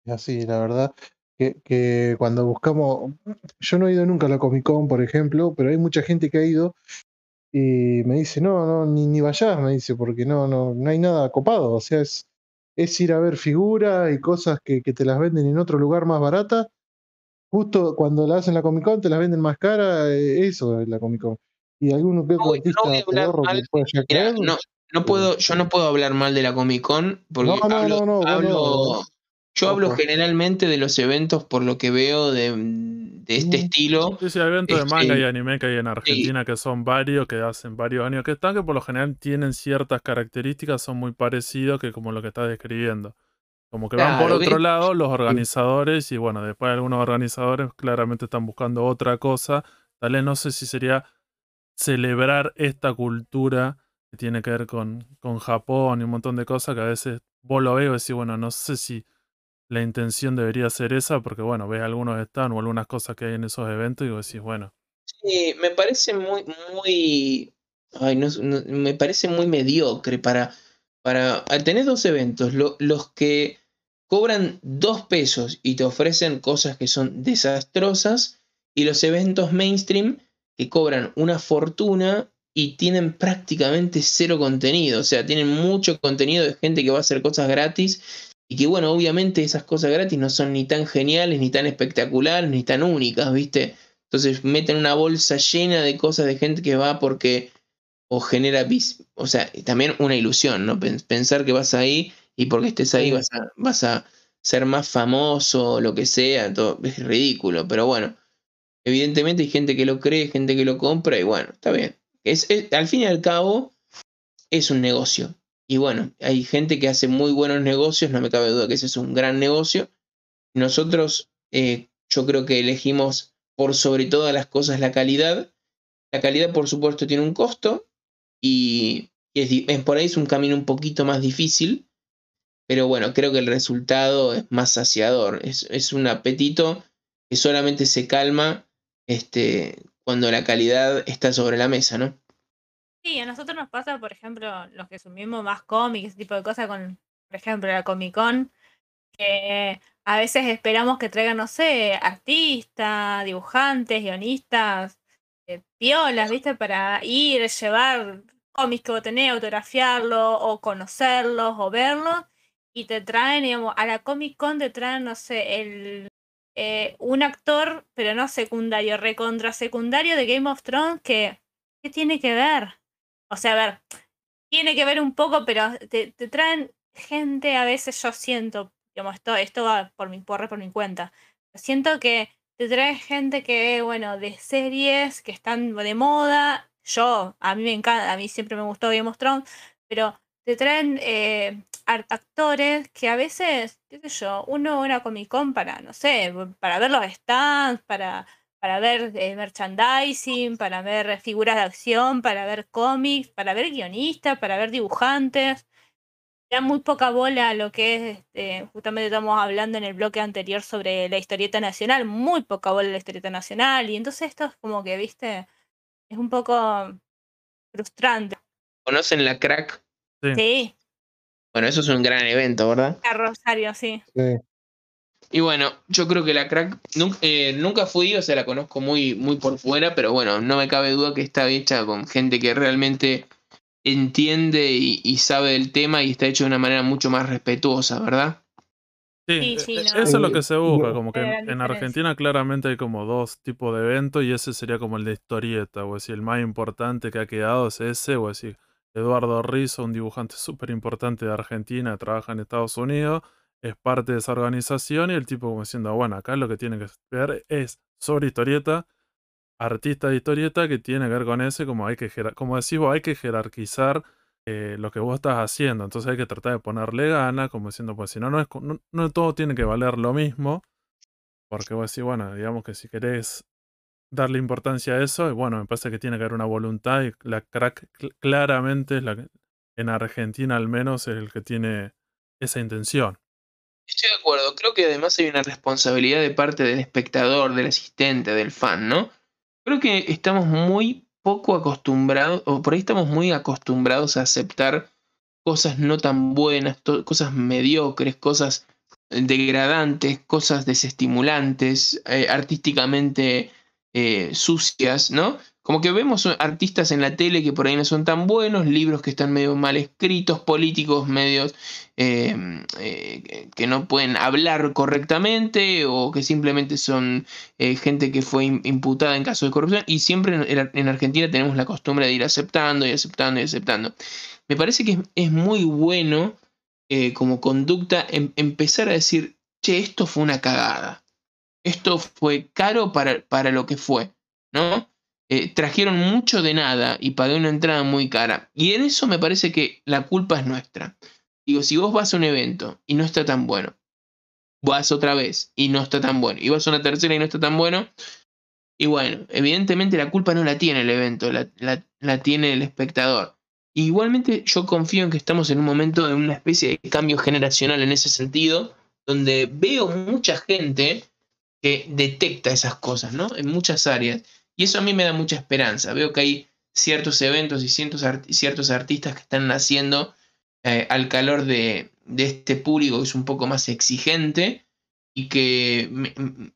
Así, la verdad, que, que, cuando buscamos, yo no he ido nunca a la Comic Con, por ejemplo, pero hay mucha gente que ha ido y me dice, no, no, ni, ni vayas, me dice, porque no, no, no hay nada copado, o sea, es, es ir a ver figuras y cosas que, que, te las venden en otro lugar más barata. Justo cuando la hacen la Comic Con te las venden más cara, eh, eso es la Comic Con. Y alguno que no, no, no, puedo, yo no puedo hablar mal de la Comic Con porque hablo, hablo, yo hablo generalmente de los eventos por lo que veo de, de este mm. estilo. Sí, sí, eventos de manga y anime que hay en Argentina que son varios, que hacen varios años que están, que por lo general tienen ciertas características, son muy parecidos que como lo que estás describiendo. Como que van por otro lado los organizadores y bueno, después algunos organizadores claramente están buscando otra cosa. Tal vez no sé si sería celebrar esta cultura que tiene que ver con, con Japón y un montón de cosas que a veces vos lo ves y decís, bueno, no sé si la intención debería ser esa, porque bueno, ves algunos están o algunas cosas que hay en esos eventos y vos decís, bueno. Sí, me parece muy, muy, ay, no, me parece muy mediocre para, para, al tener dos eventos, los que cobran dos pesos y te ofrecen cosas que son desastrosas, y los eventos mainstream que cobran una fortuna y tienen prácticamente cero contenido. O sea, tienen mucho contenido de gente que va a hacer cosas gratis y que bueno, obviamente esas cosas gratis no son ni tan geniales, ni tan espectaculares, ni tan únicas, ¿viste? Entonces meten una bolsa llena de cosas de gente que va porque o genera, o sea, también una ilusión, ¿no? Pensar que vas ahí y porque estés ahí vas a, vas a ser más famoso, o lo que sea, todo, es ridículo, pero bueno, evidentemente hay gente que lo cree, gente que lo compra y bueno, está bien. Es, al fin y al cabo, es un negocio. Y bueno, hay gente que hace muy buenos negocios, no me cabe duda que ese es un gran negocio. Nosotros, eh, yo creo que elegimos por sobre todas las cosas la calidad. La calidad, por supuesto, tiene un costo y, es, por ahí es un camino un poquito más difícil, pero bueno, creo que el resultado es más saciador. Es, es un apetito que solamente se calma este, cuando la calidad está sobre la mesa, ¿no? Sí, a nosotros nos pasa, por ejemplo, los que consumimos más cómics, ese tipo de cosas, con, por ejemplo, la Comic Con, que a veces esperamos que traigan, no sé, artistas, dibujantes, guionistas, eh, piolas, ¿viste? Para ir, llevar cómics que vos tenés, autografiarlo, o conocerlos, o verlos, y te traen, digamos, a la Comic Con te traen, no sé, el eh, un actor, pero no secundario, recontra secundario de Game of Thrones, que ¿qué tiene que ver? O sea, a ver, tiene que ver un poco, pero te, traen gente, a veces yo siento, digamos, esto, esto va por mi, por, por mi cuenta. Siento que te traen gente que, bueno, de series que están de moda. Yo, a mí me encanta, a mí siempre me gustó Game of pero te traen eh, actores que a veces, qué sé yo, uno una Comic Con para, no sé, para ver los stands, para para ver eh, merchandising, para ver figuras de acción, para ver cómics, para ver guionistas, para ver dibujantes. Da muy poca bola a lo que es, este, justamente estamos hablando en el bloque anterior sobre la historieta nacional, muy poca bola a la historieta nacional, y entonces esto es como que, viste, es un poco frustrante. ¿Conocen la crack? Sí. Bueno, eso es un gran evento, ¿verdad? A Rosario, sí. Sí. Y bueno, yo creo que la crack nunca, eh, nunca fui, o sea, la conozco muy, muy por fuera, pero bueno, no me cabe duda que está hecha con gente que realmente entiende y, sabe del tema y está hecho de una manera mucho más respetuosa, ¿verdad? Sí, e, e, eso es lo que se busca, como que en, Argentina claramente hay como dos tipos de eventos y ese sería como el de historieta, o decir, el más importante que ha quedado es ese, o decir, Eduardo Rizzo, un dibujante súper importante de Argentina, trabaja en Estados Unidos, es parte de esa organización y el tipo como diciendo, bueno, acá lo que tiene que ver es sobre historieta, artista de historieta que tiene que ver con ese, como hay que como decís vos, hay que jerarquizar eh, lo que vos estás haciendo, entonces hay que tratar de ponerle gana, como diciendo, pues si no, no, es, no, todo tiene que valer lo mismo, porque vos decís, bueno, digamos que si querés darle importancia a eso, bueno, me parece que tiene que haber una voluntad y la crack claramente es la en Argentina al menos es el que tiene esa intención. Estoy de acuerdo, creo que además hay una responsabilidad de parte del espectador, del asistente, del fan, ¿no? Creo que estamos muy poco acostumbrados, o por ahí estamos muy acostumbrados a aceptar cosas no tan buenas, cosas mediocres, cosas degradantes, cosas desestimulantes, eh, artísticamente eh, sucias, ¿no? Como que vemos artistas en la tele que por ahí no son tan buenos, libros que están medio mal escritos, políticos medios em, eh, que no pueden hablar correctamente o que simplemente son eh, gente que fue imputada en caso de corrupción. Y siempre en, Argentina tenemos la costumbre de ir aceptando y aceptando y aceptando. Me parece que es, muy bueno eh, como conducta em, empezar a decir, che, esto fue una cagada. Esto fue caro para, para lo que fue, ¿no? Eh, trajeron mucho de nada y pagué una entrada muy cara. Y en eso me parece que la culpa es nuestra. Digo, si vos vas a un evento y no está tan bueno, vas otra vez y no está tan bueno, y vas a una tercera y no está tan bueno, y bueno, evidentemente la culpa no la tiene el evento, la, tiene el espectador. igualmente yo confío en que estamos en un momento de una especie de cambio generacional en ese sentido, donde veo mucha gente que detecta esas cosas, ¿no? En muchas áreas. Y eso a mí me da mucha esperanza. Veo que hay ciertos eventos y ciertos, ciertos artistas que están naciendo eh, al calor de, este público que es un poco más exigente y que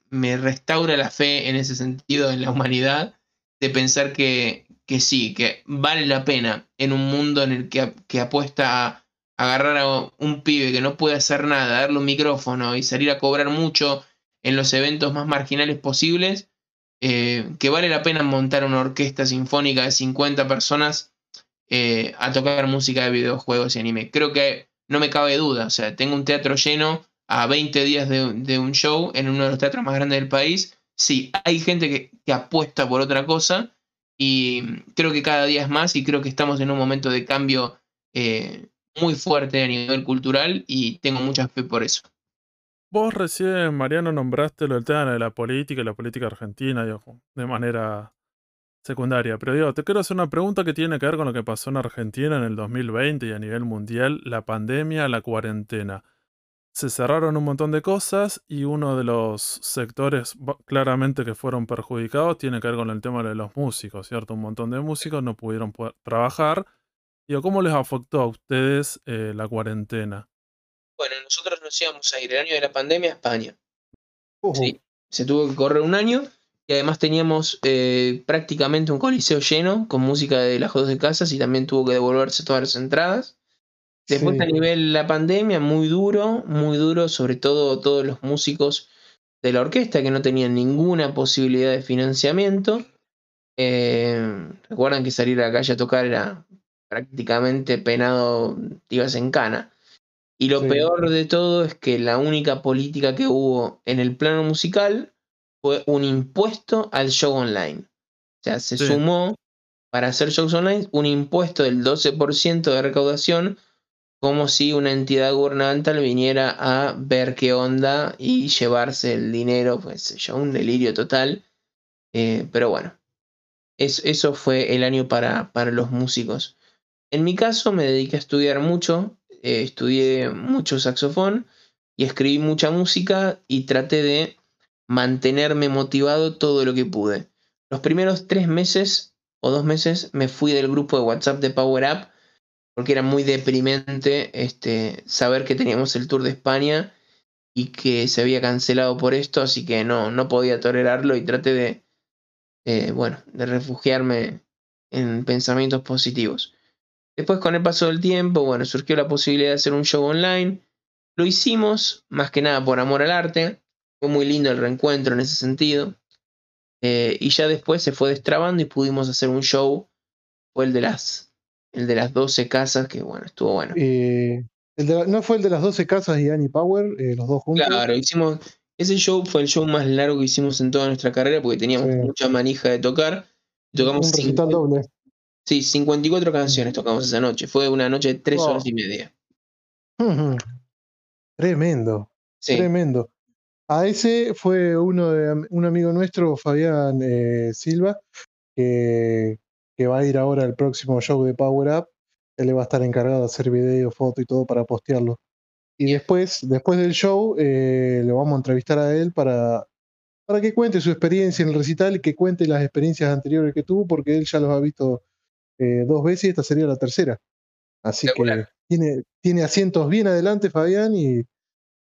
me, restaura la fe en ese sentido en la humanidad de pensar que, que sí, que vale la pena en un mundo en el que, que apuesta a agarrar a un pibe que no puede hacer nada, darle un micrófono y salir a cobrar mucho en los eventos más marginales posibles, eh, que vale la pena montar una orquesta sinfónica de 50 personas eh, a tocar música de videojuegos y anime. Creo que no me cabe duda, o sea, tengo un teatro lleno a 20 días de, un show en uno de los teatros más grandes del país. Sí, hay gente que, apuesta por otra cosa y creo que cada día es más y creo que estamos en un momento de cambio eh, muy fuerte a nivel cultural y tengo mucha fe por eso. Vos recién, Mariano, nombraste lo del tema de la política y la política argentina, de manera secundaria. Pero digo, te quiero hacer una pregunta que tiene que ver con lo que pasó en Argentina en el 2020 y a nivel mundial, la pandemia, la cuarentena. Se cerraron un montón de cosas y uno de los sectores claramente que fueron perjudicados tiene que ver con el tema de los músicos, ¿cierto? Un montón de músicos no pudieron trabajar Digo, ¿cómo les afectó a ustedes eh, la cuarentena? Bueno, nosotros nos íbamos a ir el año de la pandemia a España. Sí, se tuvo que correr un año y además teníamos eh, prácticamente un coliseo lleno con música de las de casas y también tuvo que devolverse todas las entradas. Después a nivel la pandemia, muy duro, muy duro, sobre todo todos los músicos de la orquesta que no tenían ninguna posibilidad de financiamiento. Eh, recuerdan que salir a la calle a tocar era prácticamente penado, ibas en cana. Y lo peor de todo es que la única política que hubo en el plano musical fue un impuesto al show online. O sea, se sumó para hacer shows online un impuesto del 12% de recaudación, como si una entidad gubernamental viniera a ver qué onda y llevarse el dinero, pues yo, un delirio total. Eh, pero bueno, eso fue el año para, para los músicos. En mi caso me dediqué a estudiar mucho, eh, estudié mucho saxofón y escribí mucha música y traté de mantenerme motivado todo lo que pude. Los primeros tres meses o dos meses me fui del grupo de WhatsApp de Power Up porque era muy deprimente este, saber que teníamos el Tour de España y que se había cancelado por esto, así que no, no podía tolerarlo y traté de, eh, bueno, de refugiarme en pensamientos positivos. Después con el paso del tiempo, bueno, surgió la posibilidad de hacer un show online. Lo hicimos, más que nada por amor al arte. Fue muy lindo el reencuentro en ese sentido. Eh, y ya después se fue destrabando y pudimos hacer un show. Fue el de las, el de las 12 casas, que bueno, estuvo bueno. Eh, ¿No fue el de las 12 casas y Annie Power, eh, los dos juntos? Claro, hicimos. Ese show fue el show más largo que hicimos en toda nuestra carrera porque teníamos mucha manija de tocar. Tocamos un recital doble. Sí, 54 canciones tocamos esa noche. Fue una noche de tres horas y media. Tremendo. Tremendo. A ese fue uno de un amigo nuestro, Fabián eh, Silva, que, que, va a ir ahora al próximo show de Power Up. Él le va a estar encargado de hacer video, foto y todo para postearlo. Y después, después del show, eh, le vamos a entrevistar a él para, para que cuente su experiencia en el recital y que cuente las experiencias anteriores que tuvo, porque él ya los ha visto eh, dos veces y esta sería la tercera. Así que tiene, tiene asientos bien adelante Fabián y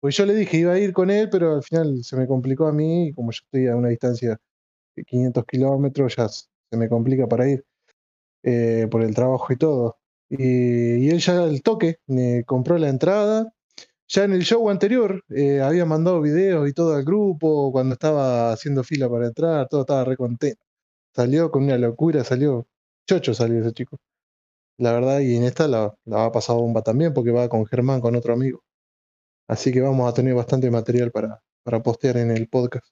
pues yo le dije iba a ir con él, pero al final se me complicó a mí y como yo estoy a una distancia de 500 kilómetros ya se me complica para ir eh, por el trabajo y todo. Y, él ya al toque me compró la entrada. Ya en el show anterior eh, había mandado videos y todo al grupo cuando estaba haciendo fila para entrar, todo estaba re contento. Salió con una locura, salió chocho salió ese chico. La verdad, y en esta la, la va a pasar bomba también porque va con Germán, con otro amigo. Así que vamos a tener bastante material para, para postear en el podcast.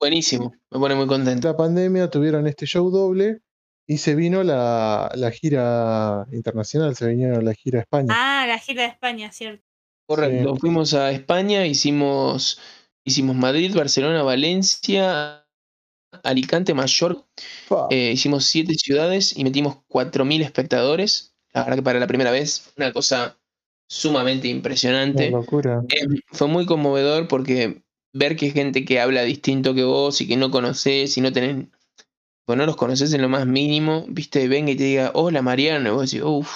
Buenísimo, me pone muy contento. La pandemia tuvieron este show doble y se vino la, la gira internacional, se vinieron la gira a España. Ah, la gira de España, cierto. Correcto, fuimos a España, hicimos, hicimos Madrid, Barcelona, Valencia, Alicante, Mayor. Eh, hicimos siete ciudades y metimos 4.000 espectadores. La verdad que para la primera vez, una cosa sumamente impresionante. Eh, fue muy conmovedor porque ver que hay gente que habla distinto que vos y que no conoces y no tenés, pues no los conoces en lo más mínimo, viste, venga y te diga, hola Mariano, y vos decís, uff,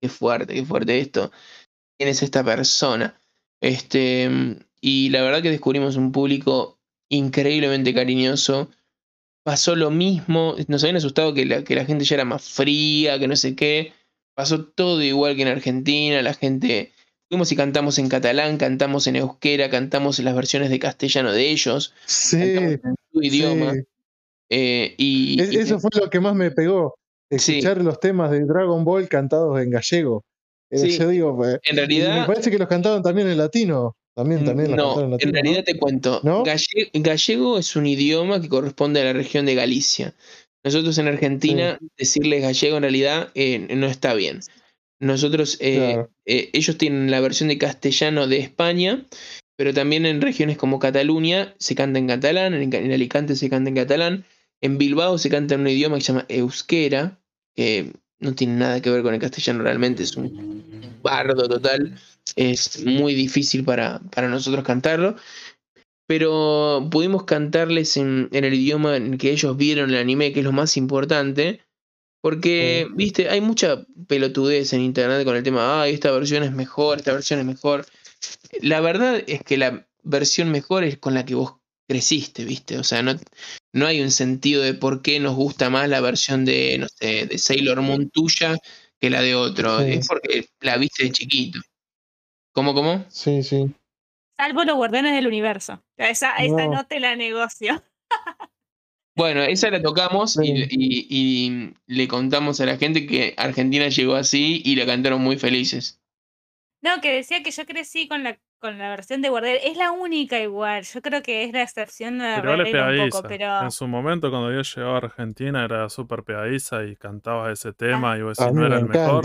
qué fuerte, qué fuerte esto. ¿Quién es esta persona? Este, y la verdad que descubrimos un público increíblemente cariñoso pasó lo mismo. Nos habían asustado que la, que la gente ya era más fría, que no sé qué. Pasó todo igual que en Argentina. La gente. Fuimos y cantamos en catalán, cantamos en euskera, cantamos en las versiones de castellano de ellos. Sí. En su idioma. Eh, y, Es- y- eso fue lo que más me pegó. Sí. Escuchar los temas de Dragon Ball cantados en gallego. Eh. Yo digo, pues, en y me realidad. parece que los cantaban también en latino. También, también No, en realidad te cuento. Gallego es un idioma que corresponde a la región de Galicia. Nosotros en Argentina, decirles gallego en realidad eh, no está bien. Nosotros, eh, Claro. eh, ellos tienen la versión de castellano de España, pero también en regiones como Cataluña se canta en catalán, en, en Alicante se canta en catalán, en Bilbao se canta en un idioma que se llama euskera, que no tiene nada que ver con el castellano realmente, es un bardo total, es muy difícil para, para nosotros cantarlo, pero pudimos cantarles en, en el idioma en que ellos vieron el anime, que es lo más importante, porque, Sí. viste, hay mucha pelotudez en internet con el tema, ay, esta versión es mejor, esta versión es mejor. La verdad es que la versión mejor es con la que vos creciste, viste, o sea, no, no hay un sentido de por qué nos gusta más la versión de, no sé, de Sailor Moon tuya que la de otro, Sí. es porque la viste de chiquito. ¿Cómo, cómo? Sí, sí. Salvo los guardianes del universo. Esa, esa No. no te la negocio. Bueno, esa la tocamos y, Sí. y- y le contamos a la gente que Argentina llegó así y la cantaron muy felices. No, que decía que yo crecí con la con la versión de Guardián. Es la única igual. Yo creo que es la excepción la Pero regla un poco, pero En su momento, cuando yo llegaba a Argentina, era súper pegadiza y cantabas ese tema y vos decís, no me era el mejor.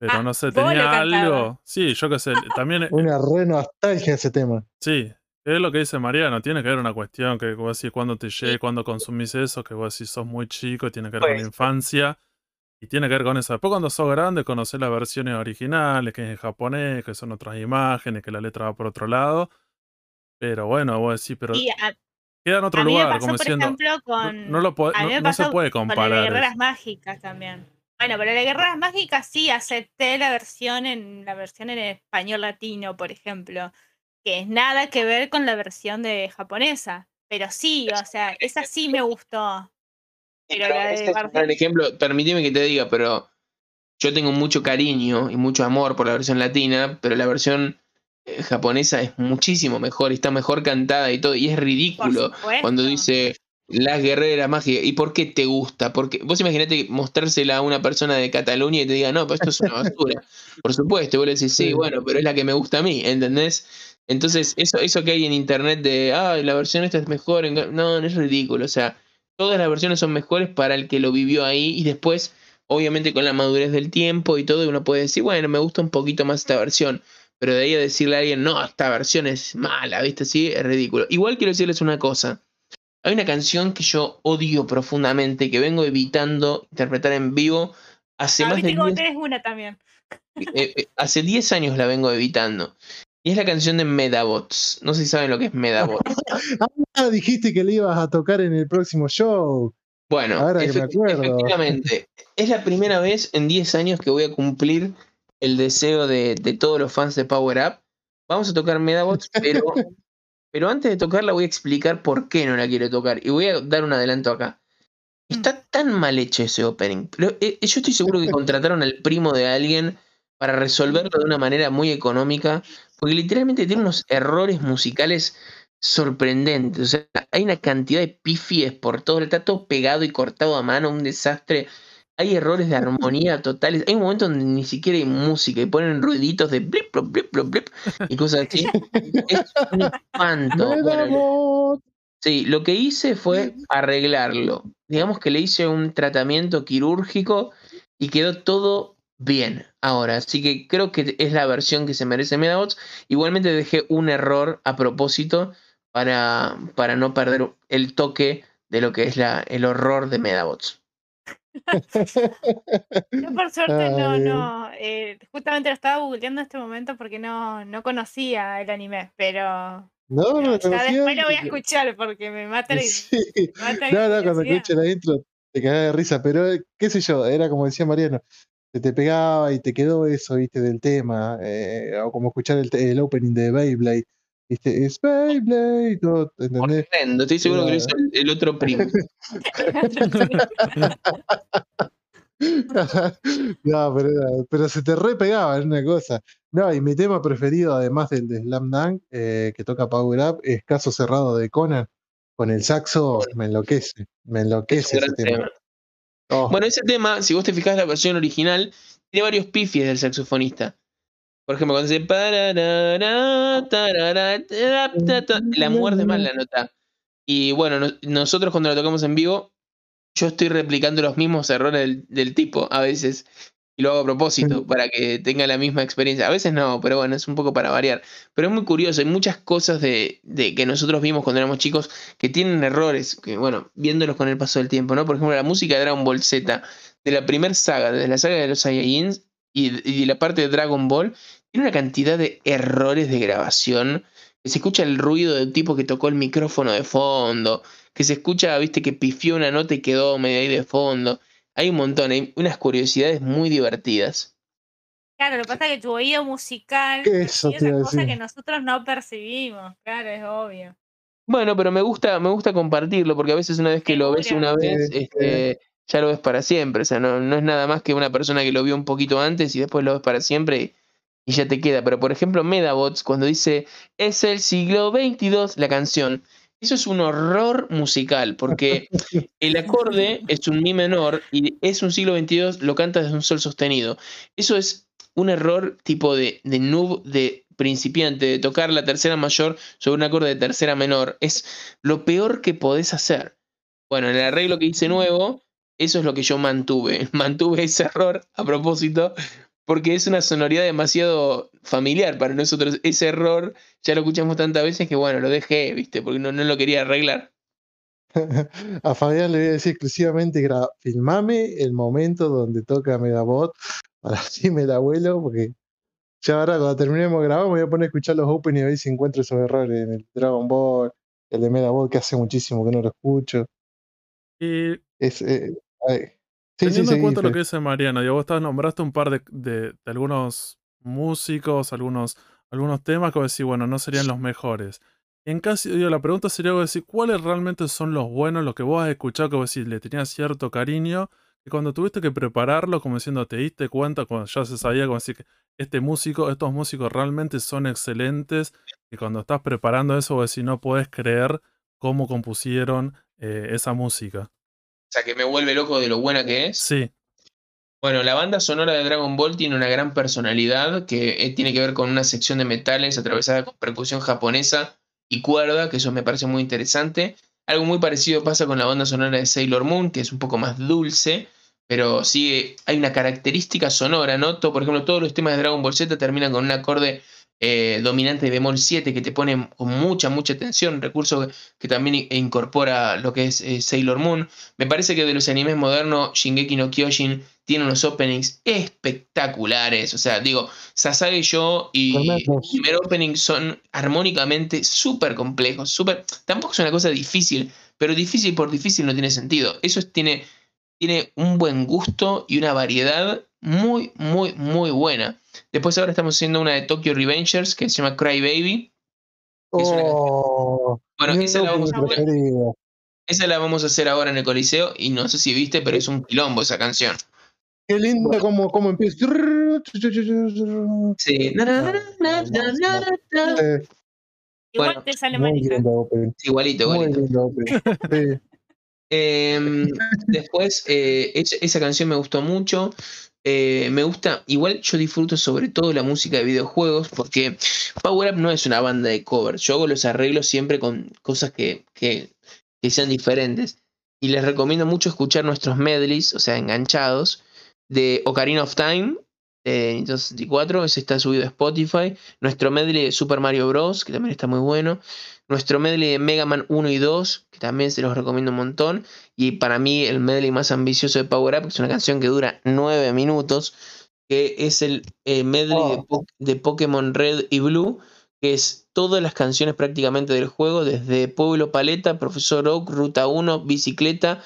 Pero Ah, no sé, tenía algo. Sí, yo qué sé, también, Una re nostalgia ese tema. sí, es lo que dice Mariano, tiene que ver una cuestión que vos decís cuando te llegue, cuando consumís eso, que vos decís sos muy chico, tiene que ver con la Pues. infancia. Y tiene que ver con eso. Después cuando sos grande, conocés las versiones originales, que es en japonés, que son otras imágenes, que la letra va por otro lado. Pero bueno, vos decís, pero y a, queda en otro a mí me lugar, pasó, como por diciendo, ejemplo, no, con no lo a mí no- se puede con el de comparar. Guerreras. Mágicas también. Bueno, pero el de Guerreras Mágicas sí acepté la versión en la versión en español latino, por ejemplo, que es nada que ver con la versión de japonesa, pero sí, o sea, esa sí me gustó. Pero Pero la de este es un Barcel- gran ejemplo, permíteme que te diga, pero yo tengo mucho cariño y mucho amor por la versión latina, pero la versión eh, japonesa es muchísimo mejor, y está mejor cantada y todo, y es ridículo cuando dice las guerreras mágicas, ¿y por qué te gusta? Porque vos imaginate mostrársela a una persona de Cataluña y te diga, no, pero esto es una basura. Por supuesto, y vos le decís, sí, bueno, pero es la que me gusta a mí, ¿entendés? Entonces, eso, eso que hay en internet de, ah, la versión esta es mejor, en ca-". no, no es ridículo, o sea, todas las versiones son mejores para el que lo vivió ahí y después, obviamente con la madurez del tiempo y todo, uno puede decir, bueno, me gusta un poquito más esta versión, pero de ahí a decirle a alguien, no, esta versión es mala, ¿viste? Sí, es ridículo. Igual quiero decirles una cosa. Hay una canción que yo odio profundamente, que vengo evitando interpretar en vivo hace Ah, más de 10 tenés una también. eh, eh, hace 10 años la vengo evitando. Y es la canción de Medabots. No sé si saben lo que es Medabots. Ah, dijiste que le ibas a tocar en el próximo show. Bueno, Ahora que me efectivamente, es la primera vez en 10 años que voy a cumplir el deseo de, de todos los fans de Power Up. Vamos a tocar Medabots, pero, pero antes de tocarla voy a explicar por qué no la quiero tocar. Y voy a dar un adelanto acá. Está tan mal hecho ese opening. Pero eh, yo estoy seguro que contrataron al primo de alguien para resolverlo de una manera muy económica, porque literalmente tiene unos errores musicales sorprendentes. O sea, hay una cantidad de pifies por todo, está todo pegado y cortado a mano, un desastre. Hay errores de armonía totales. Hay un momento donde ni siquiera hay música y ponen ruiditos de blip, blop, blip, blop, blip y cosas así. Es un espanto. Bueno. Sí, lo que hice fue arreglarlo. Digamos que le hice un tratamiento quirúrgico y quedó todo bien ahora. Así que creo que es la versión que se merece Medabots. Igualmente dejé un error a propósito para, para no perder el toque de lo que es la, el horror de Medabots. Yo por suerte no, no. eh, justamente lo estaba googleando en este momento porque no, no conocía el anime, pero No, no, ya después lo voy a escuchar porque me mata la, Sí. me mata la No, no, cuando escuché la intro te cagás de risa, pero eh, qué sé yo, era como decía Mariano, se te pegaba y te quedó eso, viste, del tema, eh, o como escuchar el, el opening de Beyblade, ¿Viste? Es Beyblade, todo, ¿entendés? Horrendo, estoy seguro que lo hizo el, el otro primo. no, pero, se te re pegaba, era una cosa. No, y mi tema preferido, además del de Slam Dunk, eh, que toca Power Up, es Caso Cerrado de Conan. Con el saxo me enloquece, me enloquece ese tema. Oh, Bueno, ese tema, si vos te fijás la versión original, tiene varios pifies del saxofonista. Por ejemplo, cuando dice la muerde mal la nota. Y bueno, no- nosotros cuando la tocamos en vivo, yo estoy replicando los mismos errores del, del tipo a veces. Y lo hago a propósito, para que tenga la misma experiencia. A veces no, pero bueno, es un poco para variar. Pero es muy curioso, hay muchas cosas de, de que nosotros vimos cuando éramos chicos que tienen errores, que bueno, viéndolos con el paso del tiempo, ¿no? Por ejemplo, la música de Dragon Ball Z, de la primera saga, de la saga de los Saiyajins y, y la parte de Dragon Ball, tiene una cantidad de errores de grabación. Que se escucha el ruido del tipo que tocó el micrófono de fondo, que se escucha, viste, que pifió una nota y quedó medio ahí de fondo. Hay un montón, hay unas curiosidades muy divertidas. Claro, lo que pasa es que tu oído musical Eso percibe te iba a esas cosas decir. que nosotros no percibimos. Claro, es obvio. Bueno, pero me gusta, me gusta compartirlo, porque a veces una vez que lo ves una vez, este, ya lo ves para siempre. O sea, no, no es nada más que una persona que lo vio un poquito antes y después lo ves para siempre y, ya te queda. Pero por ejemplo, Medabots, cuando dice es el siglo XXII, la canción, eso es un horror musical, porque el acorde es un mi menor y es un siglo XXII, lo canta desde un sol sostenido. Eso es un error tipo de, de noob, de principiante, de tocar la tercera mayor sobre un acorde de tercera menor. Es lo peor que podés hacer. Bueno, en el arreglo que hice nuevo, eso es lo que yo mantuve. Mantuve ese error a propósito, porque es una sonoridad demasiado familiar para nosotros. Ese error ya lo escuchamos tantas veces que, bueno, lo dejé, ¿viste? Porque no, no lo quería arreglar. A Fabián le voy a decir exclusivamente, filmame el momento donde toca Medabot para así me la abuelo, porque ya ahora cuando terminemos de grabar me voy a poner a escuchar los open y a ver si encuentro esos errores en el Dragon Ball, el de Medabot que hace muchísimo que no lo escucho. Y Es, eh, sí, teniendo en cuenta lo que dice Mariana, digo, vos estás- nombraste un par de, de- de algunos músicos, algunos, algunos temas que vos decís, bueno, no serían los mejores. En casi, digo, la pregunta sería vos decir, ¿cuáles realmente son los buenos, los que vos has escuchado que vos decís, le tenías cierto cariño? Y cuando tuviste que prepararlo, como diciendo, te diste cuenta, cuando ya se sabía, como decir que este músico, estos músicos realmente son excelentes, y cuando estás preparando eso, vos decís, no podés creer cómo compusieron eh, esa música. O sea, que me vuelve loco de lo buena que es. Sí, Bueno, la banda sonora de Dragon Ball tiene una gran personalidad que eh, tiene que ver con una sección de metales atravesada con percusión japonesa y cuerda, que eso me parece muy interesante. Algo muy parecido pasa con la banda sonora de Sailor Moon, que es un poco más dulce, pero sí hay una característica sonora, ¿no? Por ejemplo, todos los temas de Dragon Ball Z terminan con un acorde eh, dominante de bemol 7 que te pone con mucha, mucha tensión, recurso que, también incorpora lo que es eh, Sailor Moon. Me parece que de los animes modernos, Shingeki no Kyojin tiene unos openings espectaculares. O sea, digo, Sasage Yo y el primer opening son armónicamente súper complejos. Súper, tampoco es una cosa difícil, pero difícil por difícil no tiene sentido. Eso es- tiene, tiene un buen gusto y una variedad muy, muy, muy buena. Después ahora estamos haciendo una de Tokyo Revengers que se llama Cry Baby. Una- Oh, Bueno, esa la, vamos a hacer, preferida. esa la vamos a hacer ahora en el Coliseo y no sé si viste, pero es un quilombo esa canción. Qué lindo como, como empieza. Sí. Igual Bueno, te sale. Igualito, Muy igualito. Em, después, eh, esa, esa canción me gustó mucho. Eh, me gusta, igual yo disfruto sobre todo la música de videojuegos porque Power Up no es una banda de covers. Yo hago los arreglos siempre con cosas que, que, que sean diferentes. Y les recomiendo mucho escuchar nuestros medleys, o sea, enganchados, de Ocarina of Time, de Nintendo 64. Ese está subido a Spotify. Nuestro medley de Super Mario Bros., que también está muy bueno. Nuestro medley de Mega Man 1 y 2, que también se los recomiendo un montón. Y para mí el medley más ambicioso de Power Up, que es una canción que dura 9 minutos, que es el eh, medley de, Oh. Po- de Pokémon Red y Blue, que es todas las canciones prácticamente del juego, desde Pueblo Paleta, Profesor Oak, Ruta 1, Bicicleta,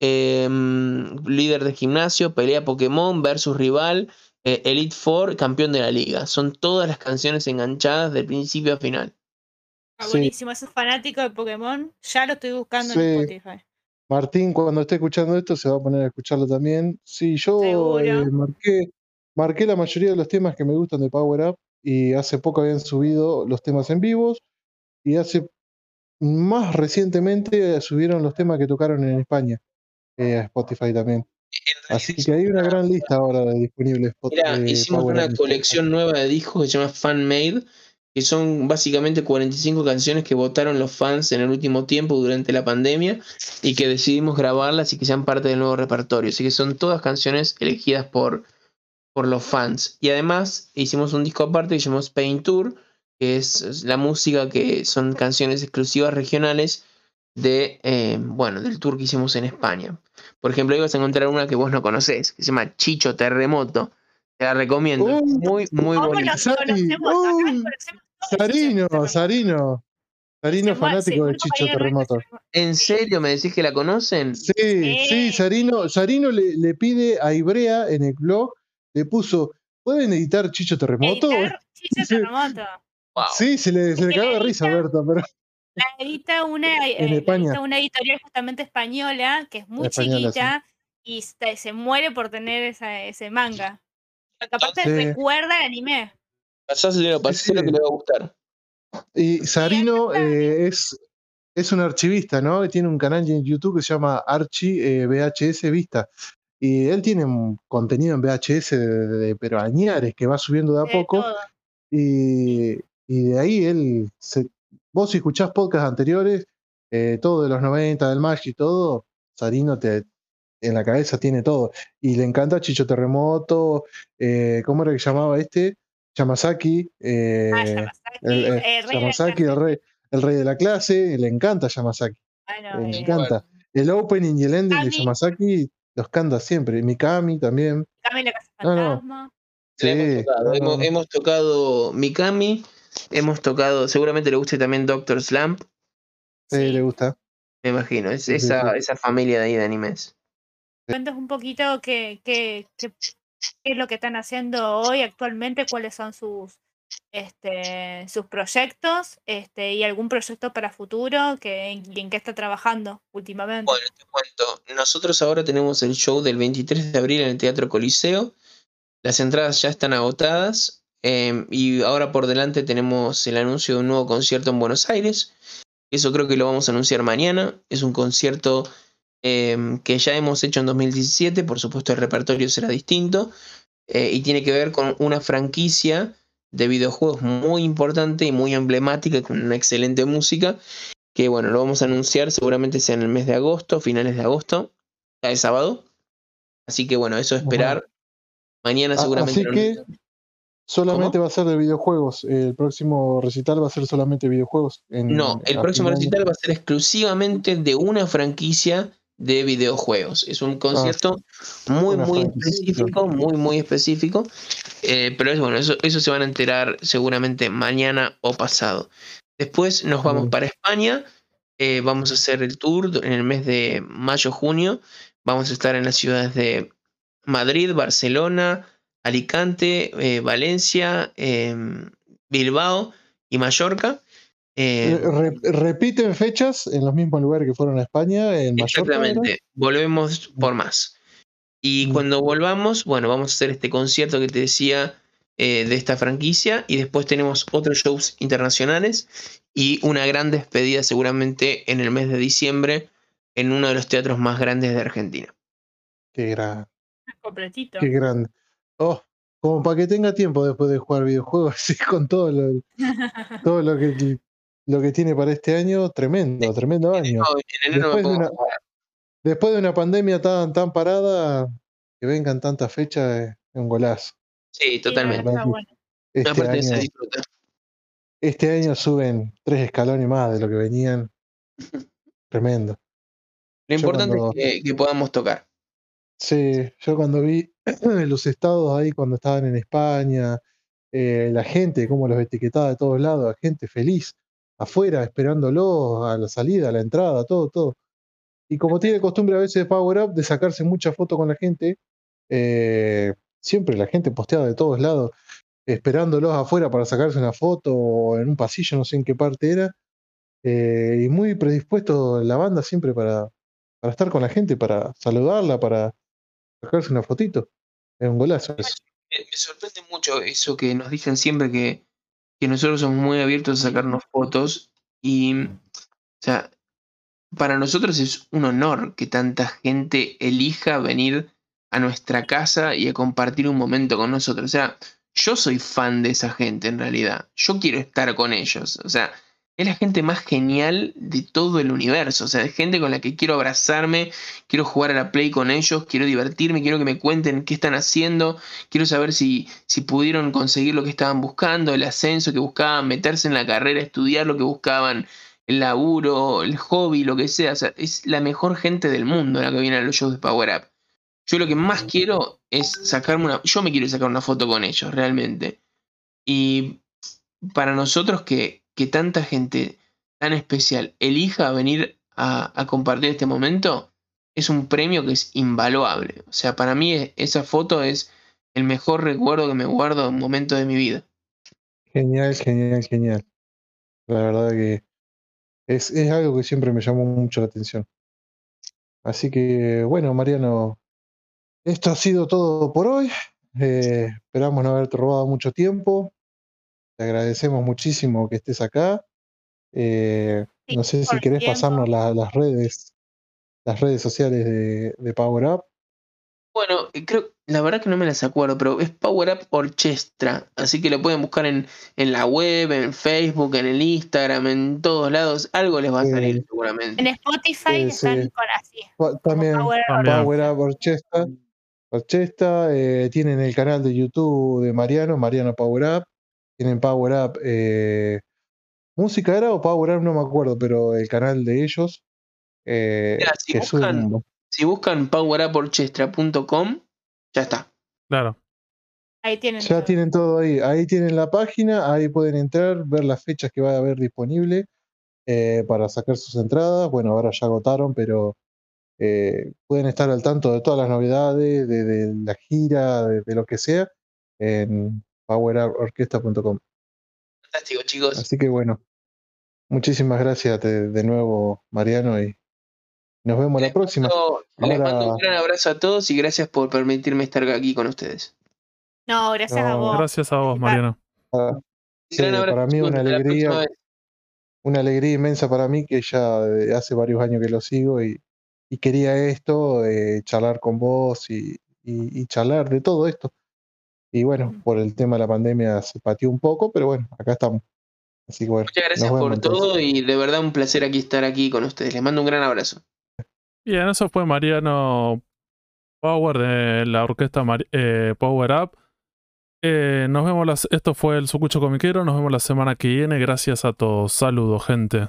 em, líder de gimnasio, pelea Pokémon versus rival, eh, Elite Four, campeón de la liga. Son todas las canciones enganchadas de principio a final. Ah, buenísimo, es fanático de Pokémon. Ya lo estoy buscando en Spotify. Martín, cuando esté escuchando esto, se va a poner a escucharlo también. Sí, yo eh, marqué, marqué la mayoría de los temas que me gustan de Power Up y hace poco habían subido los temas en vivos y hace más recientemente subieron los temas que tocaron en España eh, a Spotify también. Así que hay una gran lista ahora de disponibles. Mira, hicimos una colección nueva de discos que se llama Fan Made que son básicamente 45 canciones que votaron los fans en el último tiempo durante la pandemia y que decidimos grabarlas y que sean parte del nuevo repertorio. Así que son todas canciones elegidas por, por los fans. Y además hicimos un disco aparte que llamamos Paint Tour, que es la música que son canciones exclusivas regionales de, eh, bueno, del tour que hicimos en España. Por ejemplo, ahí vas a encontrar una que vos no conocés, que se llama Chicho Terremoto. Te la recomiendo. muy, muy bonita. Sarino, Sarino. Sarino fanático de Chicho Terremoto. ¿En serio me decís que la conocen? Sí, sí, Sarino, Sarino le, le, pide a Ibrea en el blog, le puso, ¿pueden editar Chicho Terremoto? Chicho Terremoto. Sí, se le, se le cagó de risa, Berta, pero. La edita una, eh, una editorial justamente española, que es muy chiquita, y se, muere por tener esa, ese manga. Aparte recuerda el anime. Pasáselo, pasáselo que le va a gustar. Y Sarino eh, es, es un archivista, ¿no? Tiene un canal en YouTube que se llama Archi eh, VHS Vista. Y él tiene un contenido en VHS de, pero añares que va subiendo de a poco. Y, y, de ahí él, se, vos si escuchás podcasts anteriores, eh, todo de los 90, del Magic y todo, Sarino te, en la cabeza tiene todo. Y le encanta Chicho Terremoto, ¿cómo era que llamaba este? Yamazaki, eh, ah, el, el, rey, el rey de la clase, le encanta Yamazaki. le eh, encanta. El opening y el ending de Yamazaki los canta siempre. Mikami también. Mikami la casa fantasma. Sí, hemos, tocado, Mikami, hemos tocado, seguramente le gusta también Doctor Slump. Sí, le gusta. Me imagino, es esa, esa familia de ahí de animes. Cuentas un poquito que, que qué es lo que están haciendo hoy actualmente, cuáles son sus, este, sus proyectos este, y algún proyecto para futuro que, en, en qué está trabajando últimamente. Bueno, te cuento. Nosotros ahora tenemos el show del 23 de abril en el Teatro Coliseo. Las entradas ya están agotadas em, y ahora por delante tenemos el anuncio de un nuevo concierto en Buenos Aires. Eso creo que lo vamos a anunciar mañana. Es un concierto Em, que ya hemos hecho en 2017, por supuesto el repertorio será distinto, eh, y tiene que ver con una franquicia de videojuegos muy importante y muy emblemática, con una excelente música, que bueno, lo vamos a anunciar seguramente sea en el mes de agosto, finales de agosto, ya es sábado. Así que bueno, eso esperar. Mañana seguramente. Así que solamente va a ser de videojuegos. El próximo recital va a ser solamente videojuegos. no, el próximo recital va a ser exclusivamente de una franquicia de videojuegos. Es un ah, concierto muy, muy específico, muy, muy específico. Eh, pero es bueno, eso, eso se van a enterar seguramente mañana o pasado. Después nos vamos para España. Eh, vamos a hacer el tour en el mes de mayo-junio. Vamos a estar en las ciudades de Madrid, Barcelona, Alicante, eh, Valencia, em, Bilbao y Mallorca. Eh, repiten fechas en los mismos lugares que fueron a España. En exactamente, volvemos por más. Y mm. cuando volvamos, bueno, vamos a hacer este concierto que te decía eh, de esta franquicia y después tenemos otros shows internacionales y una gran despedida seguramente en el mes de diciembre en uno de los teatros más grandes de Argentina. Qué grande. Completito. Qué grande. Oh, como para que tenga tiempo después de jugar videojuegos, así con todo lo, todo lo que lo que tiene para este año, tremendo, tremendo año. después, de una, pandemia tan, tan parada, que vengan tantas fechas, es un golazo. Sí, totalmente. Este, año, este año suben tres escalones más de lo que venían. Tremendo. Lo importante es que, podamos tocar. Sí, yo cuando vi los estados ahí, cuando estaban en España, eh, la gente, cómo los etiquetaba de todos lados, la gente feliz afuera esperándolo a la salida, a la entrada, todo, todo. Y como tiene costumbre a veces de Power Up de sacarse muchas fotos con la gente, eh, siempre la gente posteada de todos lados, esperándolos afuera para sacarse una foto o en un pasillo, no sé en qué parte era. eh, y muy predispuesto la banda siempre para, para estar con la gente, para saludarla, para sacarse una fotito. Es un golazo. Me, sorprende mucho eso que nos dicen siempre que, que nosotros somos muy abiertos a sacarnos fotos y, o sea, para nosotros es un honor que tanta gente elija venir a nuestra casa y a compartir un momento con nosotros. O sea, yo soy fan de esa gente en realidad. Yo quiero estar con ellos. O sea, es la gente más genial de todo el universo. O sea, es gente con la que quiero abrazarme, quiero jugar a la play con ellos, quiero divertirme, quiero que me cuenten qué están haciendo, quiero saber si, si pudieron conseguir lo que estaban buscando, el ascenso que buscaban, meterse en la carrera, estudiar lo que buscaban, el laburo, el hobby, lo que sea. O sea, es la mejor gente del mundo la que viene a los shows de Power Up. Yo lo que más quiero es sacarme una. Yo me quiero sacar una foto con ellos, realmente. Y para nosotros que que tanta gente tan especial elija venir a, compartir este momento, es un premio que es invaluable. O sea, para mí esa foto es el mejor recuerdo que me guardo en un momento de mi vida. Genial, genial, genial. La verdad que es, es algo que siempre me llamó mucho la atención. Así que, bueno, Mariano, esto ha sido todo por hoy. Eh, esperamos no haberte robado mucho tiempo. Te agradecemos muchísimo que estés acá. Eh, no sé si querés pasarnos las redes, las redes sociales de, Power Up. Bueno, eh, creo, la verdad que no me las acuerdo, pero es Power Up Orchestra, así que lo pueden buscar en, en la web, en Facebook, en el Instagram, en todos lados, algo les va a salir seguramente. En Spotify están con así. También Power, Up Orchestra. Orchestra eh, tienen el canal de YouTube de Mariano, Mariano Power Up tienen Power Up. Eh, ¿Música era o Power Up? No me acuerdo, pero el canal de ellos. Eh, si, buscan, si, buscan, poweruporchestra.com, ya está. Claro. Ahí tienen. Ya tienen todo ahí. Ahí tienen la página, ahí pueden entrar, ver las fechas que va a haber disponible eh, para sacar sus entradas. Bueno, ahora ya agotaron, pero pueden estar al tanto de todas las novedades, de, la gira, de, de, lo que sea, en powerorquesta.com. Fantástico, chicos. Así que bueno, muchísimas gracias de, nuevo, Mariano, y nos vemos la próxima. Les mando un gran abrazo a todos y gracias por permitirme estar aquí con ustedes. No, gracias a vos. Gracias a vos, Mariano. Ah, para mí una alegría, una alegría inmensa para mí que ya hace varios años que lo sigo y, quería esto, eh, charlar con vos y, y charlar de todo esto. Y bueno, por el tema de la pandemia se pateó un poco, pero bueno, acá estamos. Así que bueno, Muchas gracias por todo y de verdad un placer aquí estar aquí con ustedes. Les mando un gran abrazo. Bien, eso fue Mariano Power de la orquesta eh, Power Up. Eh, nos vemos, esto fue el Sucucho Comiquero, nos vemos la semana que viene. Gracias a todos. Saludos, gente.